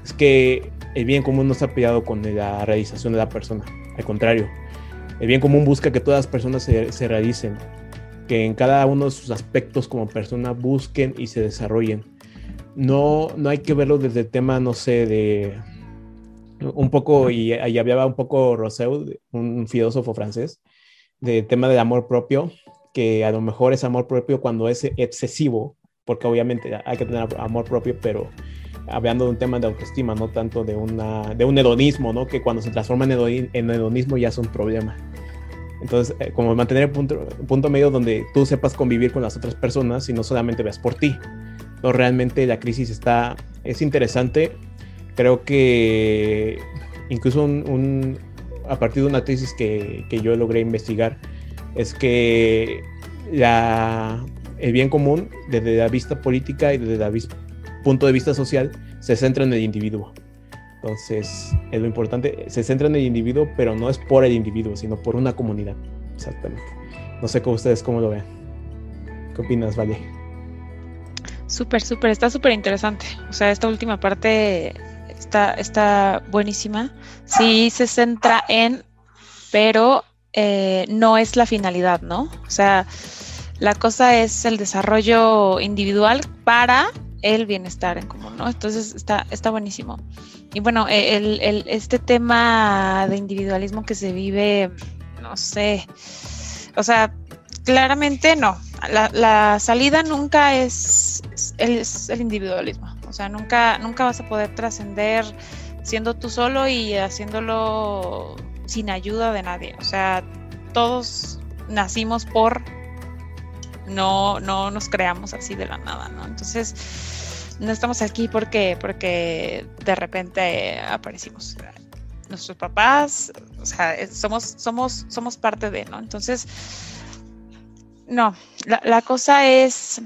es que el bien común no está peleado con la realización de la persona. Al contrario, el bien común busca que todas las personas se, se realicen, que en cada uno de sus aspectos como persona busquen y se desarrollen. No, no hay que verlo desde el tema, no sé, de un poco, y ahí hablaba un poco Rousseau, un filósofo francés, del tema del amor propio, que a lo mejor es amor propio cuando es excesivo, porque obviamente hay que tener amor propio, pero hablando de un tema de autoestima, no tanto de, una, de un hedonismo, ¿no? Que cuando se transforma en, hedonismo ya es un problema. Entonces, eh, como mantener el punto, punto medio donde tú sepas convivir con las otras personas y no solamente veas por ti. No, realmente la crisis está, es interesante. Creo que incluso un, a partir de una crisis que, que yo logré investigar, es que la, el bien común desde la vista política y desde la punto de vista social se centra en el individuo. Entonces, es lo importante, se centra en el individuo, pero no es por el individuo, sino por una comunidad. Exactamente. No sé cómo ustedes cómo lo ven. ¿Qué opinas, Vale? Súper, súper, está súper interesante. O sea, esta última parte está, está buenísima. Sí se centra en, pero eh, no es la finalidad, ¿no? O sea, la cosa es el desarrollo individual para el bienestar en común, ¿no? Entonces está, está buenísimo. Y bueno, e, el, este tema de individualismo que se vive, no sé, o sea, claramente no. La, salida nunca es, el, el individualismo. O sea, nunca, nunca vas a poder trascender siendo tú solo y haciéndolo sin ayuda de nadie. O sea, todos nacimos por no, no nos creamos así de la nada, ¿no? Entonces, no estamos aquí porque, porque de repente aparecimos. Nuestros papás, o sea, somos, somos, somos parte de, ¿no? Entonces, no, la, la cosa es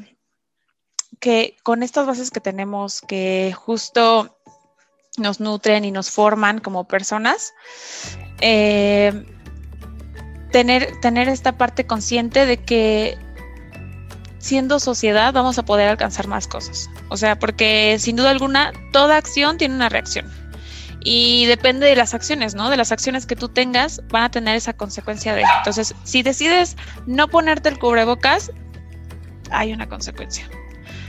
que con estas bases que tenemos, que justo nos nutren y nos forman como personas, eh, tener, tener esta parte consciente de que siendo sociedad vamos a poder alcanzar más cosas. O sea, porque sin duda alguna toda acción tiene una reacción. Y depende de las acciones, ¿no? De las acciones que tú tengas van a tener esa consecuencia de. Entonces, si decides no ponerte el cubrebocas, hay una consecuencia.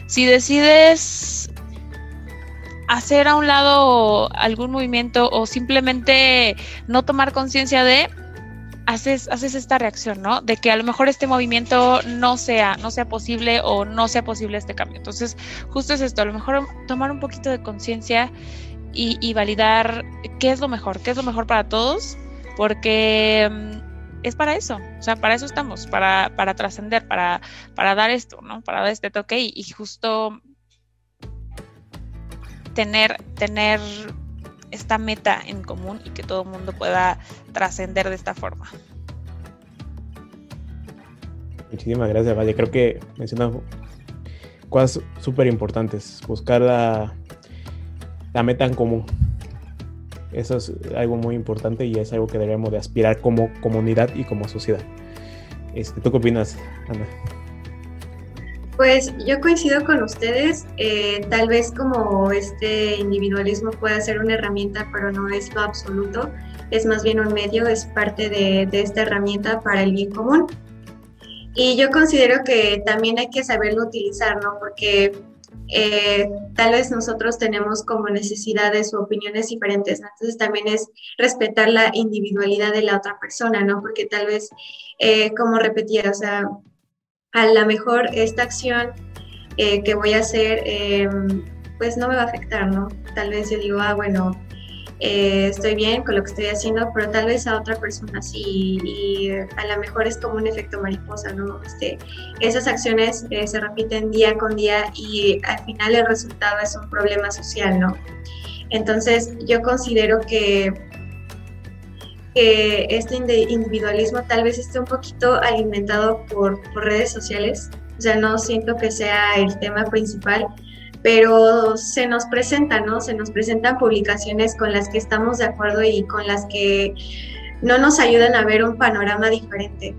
Si decides hacer a un lado algún movimiento o simplemente no tomar conciencia de, haces, haces esta reacción, ¿no? De que a lo mejor este movimiento no sea, no sea posible o no sea posible este cambio. Entonces, justo es esto, a lo mejor tomar un poquito de conciencia y, validar qué es lo mejor, qué es lo mejor para todos, porque mm, es para eso, o sea, para eso estamos, para, para trascender, para, para dar esto, ¿no? Para dar este toque y, y justo tener, tener esta meta en común y que todo el mundo pueda trascender de esta forma. Muchísimas gracias, Valle. Creo que mencionas cosas súper importantes. Buscar la, la meta en común. Eso es algo muy importante y es algo que debemos de aspirar como comunidad y como sociedad. Este, ¿Tú qué opinas, Ana? Pues yo coincido con ustedes, eh, tal vez como este individualismo pueda ser una herramienta, pero no es lo absoluto, es más bien un medio, es parte de, esta herramienta para el bien común. Y yo considero que también hay que saberlo utilizar, ¿no? Porque eh, tal vez nosotros tenemos como necesidades o opiniones diferentes, entonces también es respetar la individualidad de la otra persona, ¿no? Porque tal vez, eh, como repetía, o sea, a lo mejor esta acción eh, que voy a hacer, em, pues no me va a afectar, ¿no? Tal vez yo digo, ah, bueno, eh, estoy bien con lo que estoy haciendo, pero tal vez a otra persona sí, y a lo mejor es como un efecto mariposa, ¿no? Este, esas acciones eh, se repiten día con día y al final el resultado es un problema social, ¿no? Entonces yo considero que, que este individualismo tal vez esté un poquito alimentado por, por redes sociales, o sea, no siento que sea el tema principal, pero se nos presenta, ¿no? Se nos presentan publicaciones con las que estamos de acuerdo y con las que no nos ayudan a ver un panorama diferente.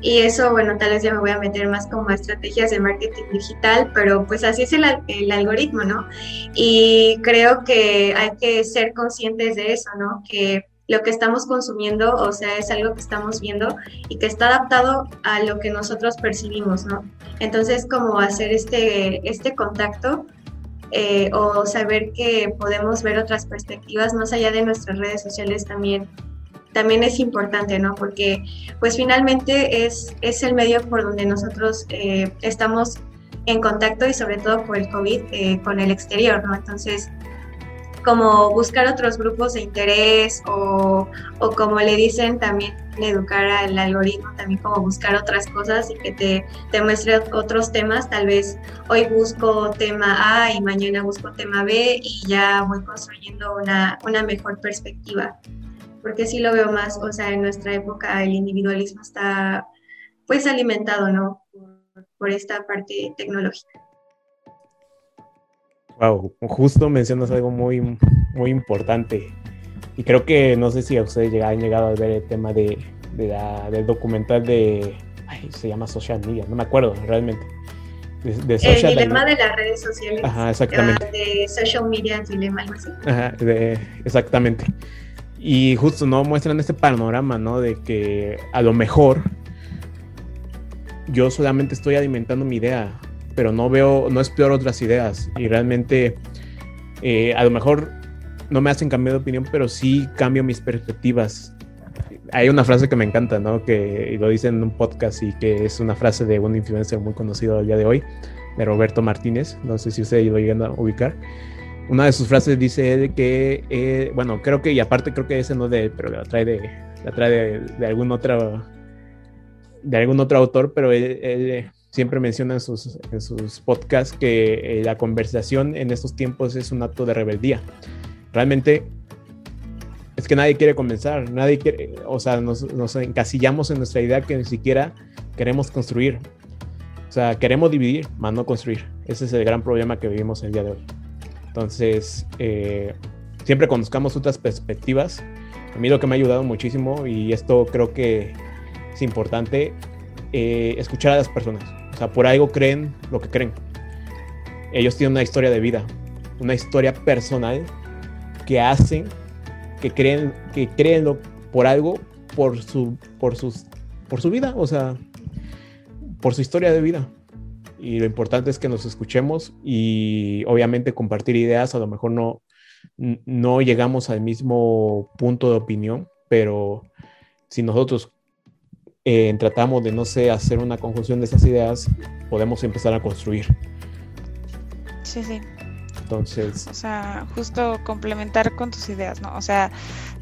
Y eso, bueno, tal vez ya me voy a meter más como a estrategias de marketing digital, pero pues así es el, el, algoritmo, ¿no? Y creo que hay que ser conscientes de eso, ¿no? Que lo que estamos consumiendo, o sea, es algo que estamos viendo y que está adaptado a lo que nosotros percibimos, ¿no? Entonces, como hacer este, este contacto eh, o saber que podemos ver otras perspectivas más allá de nuestras redes sociales también también es importante, ¿no? Porque pues finalmente es, es el medio por donde nosotros eh, estamos en contacto y sobre todo por el COVID eh, con el exterior, ¿no? Entonces, como buscar otros grupos de interés o, o, como le dicen también educar al algoritmo, también como buscar otras cosas y que te, te, muestre otros temas, tal vez hoy busco tema A y mañana busco tema B y ya voy construyendo una, una mejor perspectiva, porque sí lo veo más, o sea, en nuestra época el individualismo está pues alimentado, ¿no? por, por esta parte tecnológica. Wow, justo mencionas algo muy, muy importante. Y creo que no sé si a ustedes han llegado a ver el tema de, del documental de. Ay, se llama Social Media, no me acuerdo realmente. De, el dilema de las redes sociales. Ajá, exactamente. Ah, de Social Media Dilema, algo así. Ajá, exactamente. Y justo no muestran este panorama, ¿no? De que a lo mejor yo solamente estoy alimentando mi idea pero no veo, no exploro otras ideas y realmente eh, a lo mejor no me hacen cambiar de opinión, pero sí cambio mis perspectivas. Hay una frase que me encanta, ¿no? Que lo dicen en un podcast y que es una frase de un influencer muy conocido al día de hoy, de Roberto Martínez. No sé si ustedes lo llegan a ubicar. Una de sus frases dice que, eh, bueno, creo que, y aparte creo que ese no es de él, pero la trae de, la trae de, de algún otro, de algún otro autor, pero él siempre menciona en sus, en sus podcasts que eh, la conversación en estos tiempos es un acto de rebeldía. Realmente es que nadie quiere comenzar, nadie quiere, o sea, nos, nos, encasillamos en nuestra idea que ni siquiera queremos construir. O sea, queremos dividir, más no construir. Ese es el gran problema que vivimos el día de hoy. Entonces, eh, siempre conozcamos otras perspectivas. A mí lo que me ha ayudado muchísimo, y esto creo que es importante, eh, escuchar a las personas. O sea, por algo creen lo que creen. Ellos tienen una historia de vida, una historia personal que hacen que creen que creen por algo por su por sus por su vida, o sea, por su historia de vida. Y lo importante es que nos escuchemos y obviamente compartir ideas, a lo mejor no no llegamos al mismo punto de opinión, pero si nosotros eh, tratamos de, no sé, hacer una conjunción de esas ideas, podemos empezar a construir. Sí, sí. Entonces... O sea, justo complementar con tus ideas, ¿no? O sea,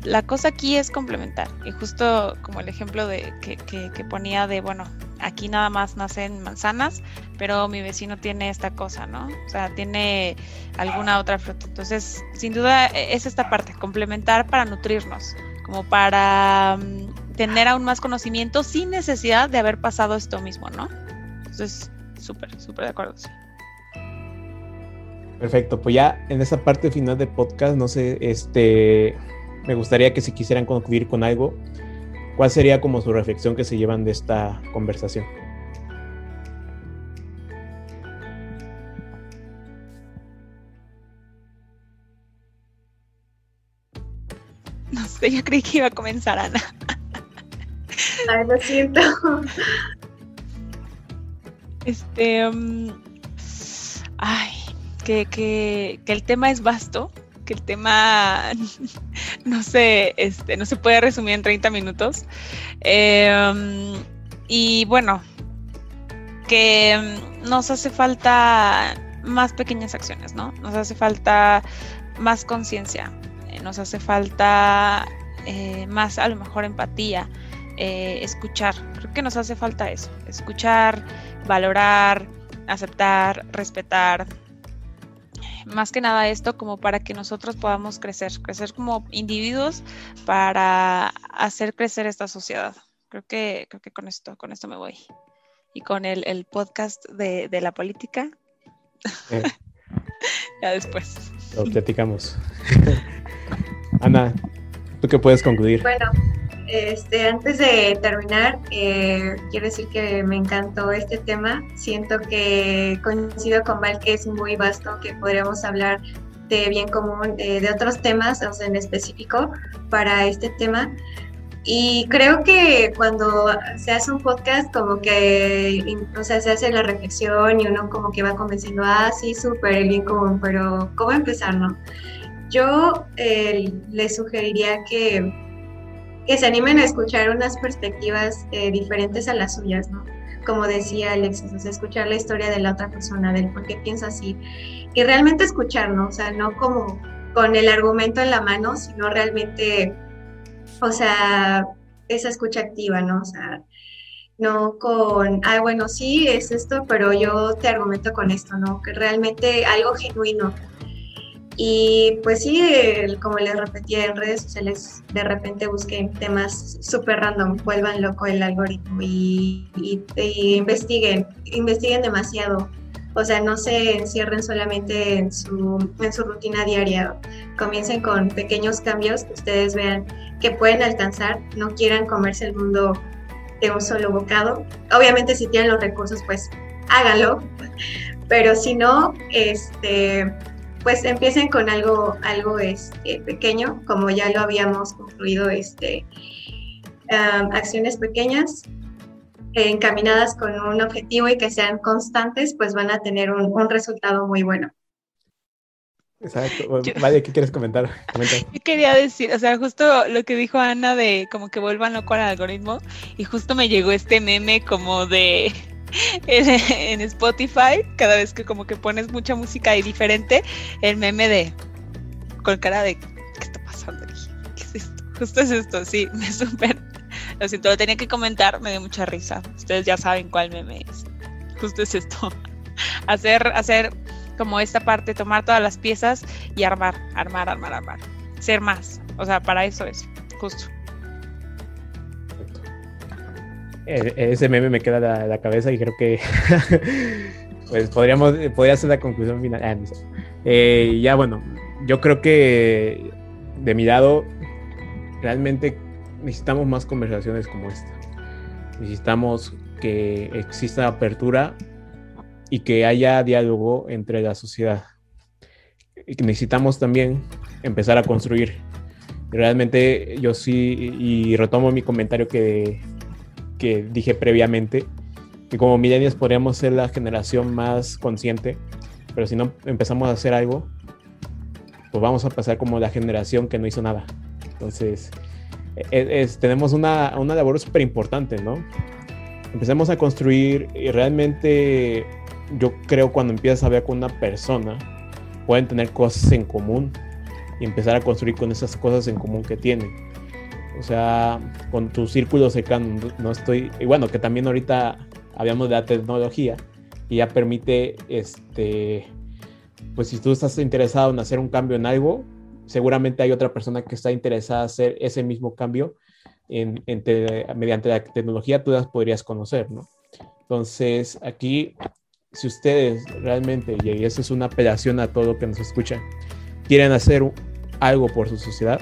la cosa aquí es complementar. Y justo como el ejemplo de que, que, ponía de, bueno, aquí nada más nacen manzanas, pero mi vecino tiene esta cosa, ¿no? O sea, tiene alguna otra fruta. Entonces, sin duda e, es esta parte, complementar para nutrirnos, como para mm, tener aún más conocimiento sin necesidad de haber pasado esto mismo, ¿no? Entonces, súper, súper de acuerdo, sí. Perfecto, pues ya en esa parte final del podcast, no sé, este, me gustaría que si quisieran concluir con algo, ¿cuál sería como su reflexión que se llevan de esta conversación? No sé, yo creí que iba a comenzar Ana. Ay, lo siento. Este. Um, ay. que, que, que el tema es vasto, que el tema no se, este, no se puede resumir en 30 minutos. Em, y bueno, que nos hace falta más pequeñas acciones, ¿no? Nos hace falta más conciencia, eh, nos hace falta eh, más a lo mejor empatía, eh, escuchar. Creo que nos hace falta eso, escuchar, valorar, aceptar, respetar, más que nada esto como para que nosotros podamos crecer, crecer como individuos para hacer crecer esta sociedad. Creo que, creo que con esto, con esto me voy. Y con el, podcast de, la política. Eh. ya después. Lo platicamos. Ana, ¿tú qué puedes concluir? Bueno, este, antes de terminar, eh, quiero decir que me encantó este tema. Siento que coincido con Val que es muy vasto, que podríamos hablar de bien común, de otros temas o sea, en específico para este tema. Y creo que cuando se hace un podcast, como que, o sea, se hace la reflexión y uno como que va convenciendo, ah, sí, súper, bien común, pero ¿cómo empezar, no? Yo eh, le sugeriría que que se animen a escuchar unas perspectivas eh, diferentes a las suyas, ¿no? Como decía Alexis, o sea, escuchar la historia de la otra persona, del por qué piensa así, y realmente escucharnos, o sea, no como con el argumento en la mano, sino realmente, o sea, esa escucha activa, ¿no? O sea, no con, ah, bueno, sí, es esto, pero yo te argumento con esto, ¿no? Que realmente algo genuino, y pues sí, como les repetía en redes sociales, de repente busquen temas súper random, vuelvan loco el algoritmo y, investiguen, investiguen demasiado. O sea, no se encierren solamente en su, en su rutina diaria. Comiencen con pequeños cambios que ustedes vean que pueden alcanzar. No quieran comerse el mundo de un solo bocado. Obviamente si tienen los recursos, pues háganlo. Pero si no, este pues empiecen con algo, algo este, pequeño, como ya lo habíamos concluido, este, acciones pequeñas encaminadas con un objetivo y que sean constantes, pues van a tener un, resultado muy bueno. Exacto. Vale, ¿qué quieres comentar? Yo quería decir, o sea, justo lo que dijo Ana de como que vuelvan loco al algoritmo y justo me llegó este meme como de en, Spotify, cada vez que como que pones mucha música y diferente, el meme de con cara de ¿qué está pasando? ¿Qué es esto? Justo es esto, sí, me súper. Lo siento, lo tenía que comentar, me dio mucha risa. Ustedes ya saben cuál meme es. Justo es esto. hacer, hacer como esta parte, tomar todas las piezas y armar, armar, armar, armar. Ser más. O sea, para eso es, justo. Ese meme me queda en la, cabeza y creo que pues podríamos podría ser la conclusión final. Ah, eh, ya bueno, yo creo que de mi lado realmente necesitamos más conversaciones como esta. Necesitamos que exista apertura y que haya diálogo entre la sociedad. Necesitamos también empezar a construir. Realmente yo sí, y retomo mi comentario que que dije previamente, que como millennials podríamos ser la generación más consciente, pero si no empezamos a hacer algo, pues vamos a pasar como la generación que no hizo nada. Entonces, e, tenemos una, una labor súper importante, ¿no? Empecemos a construir y realmente yo creo cuando empiezas a ver con una persona, pueden tener cosas en común y empezar a construir con esas cosas en común que tienen o sea, con tu círculo cercano, no estoy, y bueno, que también ahorita hablamos de la tecnología y ya permite, este, pues si tú estás interesado en hacer un cambio en algo, seguramente hay otra persona que está interesada en hacer ese mismo cambio en, mediante la tecnología, tú las podrías conocer, ¿no? Entonces, aquí, si ustedes realmente, y eso es una apelación a todo lo que nos escuchan, quieren hacer algo por su sociedad,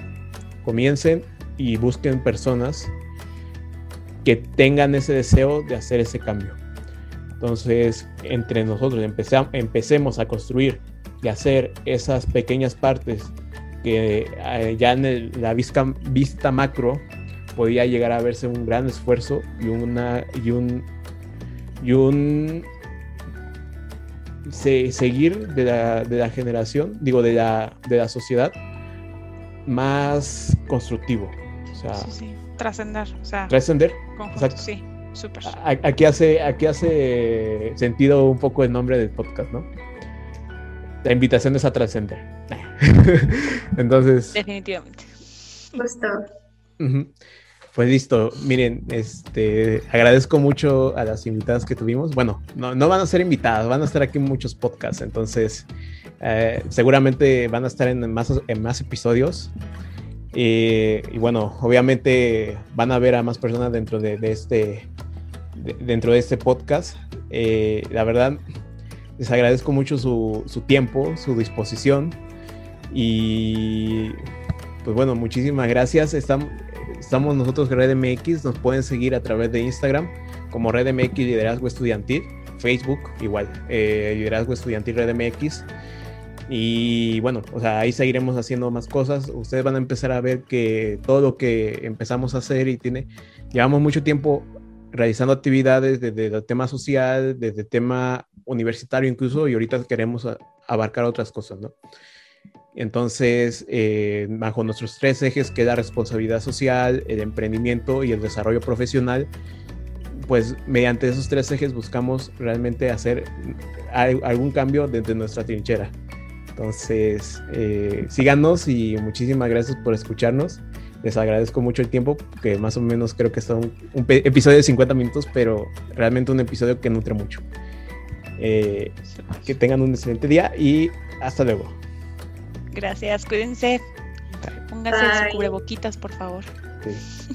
comiencen y busquen personas que tengan ese deseo de hacer ese cambio. Entonces, entre nosotros empecemos a construir y hacer esas pequeñas partes que eh, ya en la vista, macro podía llegar a verse un gran esfuerzo y, una, y, un, y un seguir de la, generación, digo, de la, de la sociedad más constructivo. O sea, sí, sí. trascender. O sea, trascender. Exacto. Sí, súper. Aquí hace, aquí hace sentido un poco el nombre del podcast, ¿no? La invitación es a trascender. Entonces. Definitivamente. Justo. Pues listo, miren, este, agradezco mucho a las invitadas que tuvimos. Bueno, no, no van a ser invitadas, van a estar aquí en muchos podcasts, entonces eh, seguramente van a estar en más, en más episodios. Y bueno, obviamente van a ver a más personas dentro de, este, dentro de este podcast. Eh, la verdad, les agradezco mucho su, su tiempo, su disposición y pues bueno, muchísimas gracias. Estamos, estamos nosotros Red MX, nos pueden seguir a través de Instagram como Red MX Liderazgo Estudiantil, Facebook igual, eh, Liderazgo Estudiantil Red MX. Y bueno, o sea, ahí seguiremos haciendo más cosas. Ustedes van a empezar a ver que todo lo que empezamos a hacer y tiene, llevamos mucho tiempo realizando actividades desde el tema social, desde el tema universitario incluso, y ahorita queremos abarcar otras cosas, ¿no? Entonces, eh, bajo nuestros tres ejes que la responsabilidad social, el emprendimiento y el desarrollo profesional, pues mediante esos tres ejes buscamos realmente hacer algún cambio desde nuestra trinchera. Entonces, eh, síganos y muchísimas gracias por escucharnos. Les agradezco mucho el tiempo, que más o menos creo que es un, un episodio de 50 minutos, pero realmente un episodio que nutre mucho. Eh, que tengan un excelente día y hasta luego. Gracias, cuídense. Pónganse su cubreboquitas, por favor. Sí.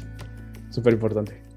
Súper importante.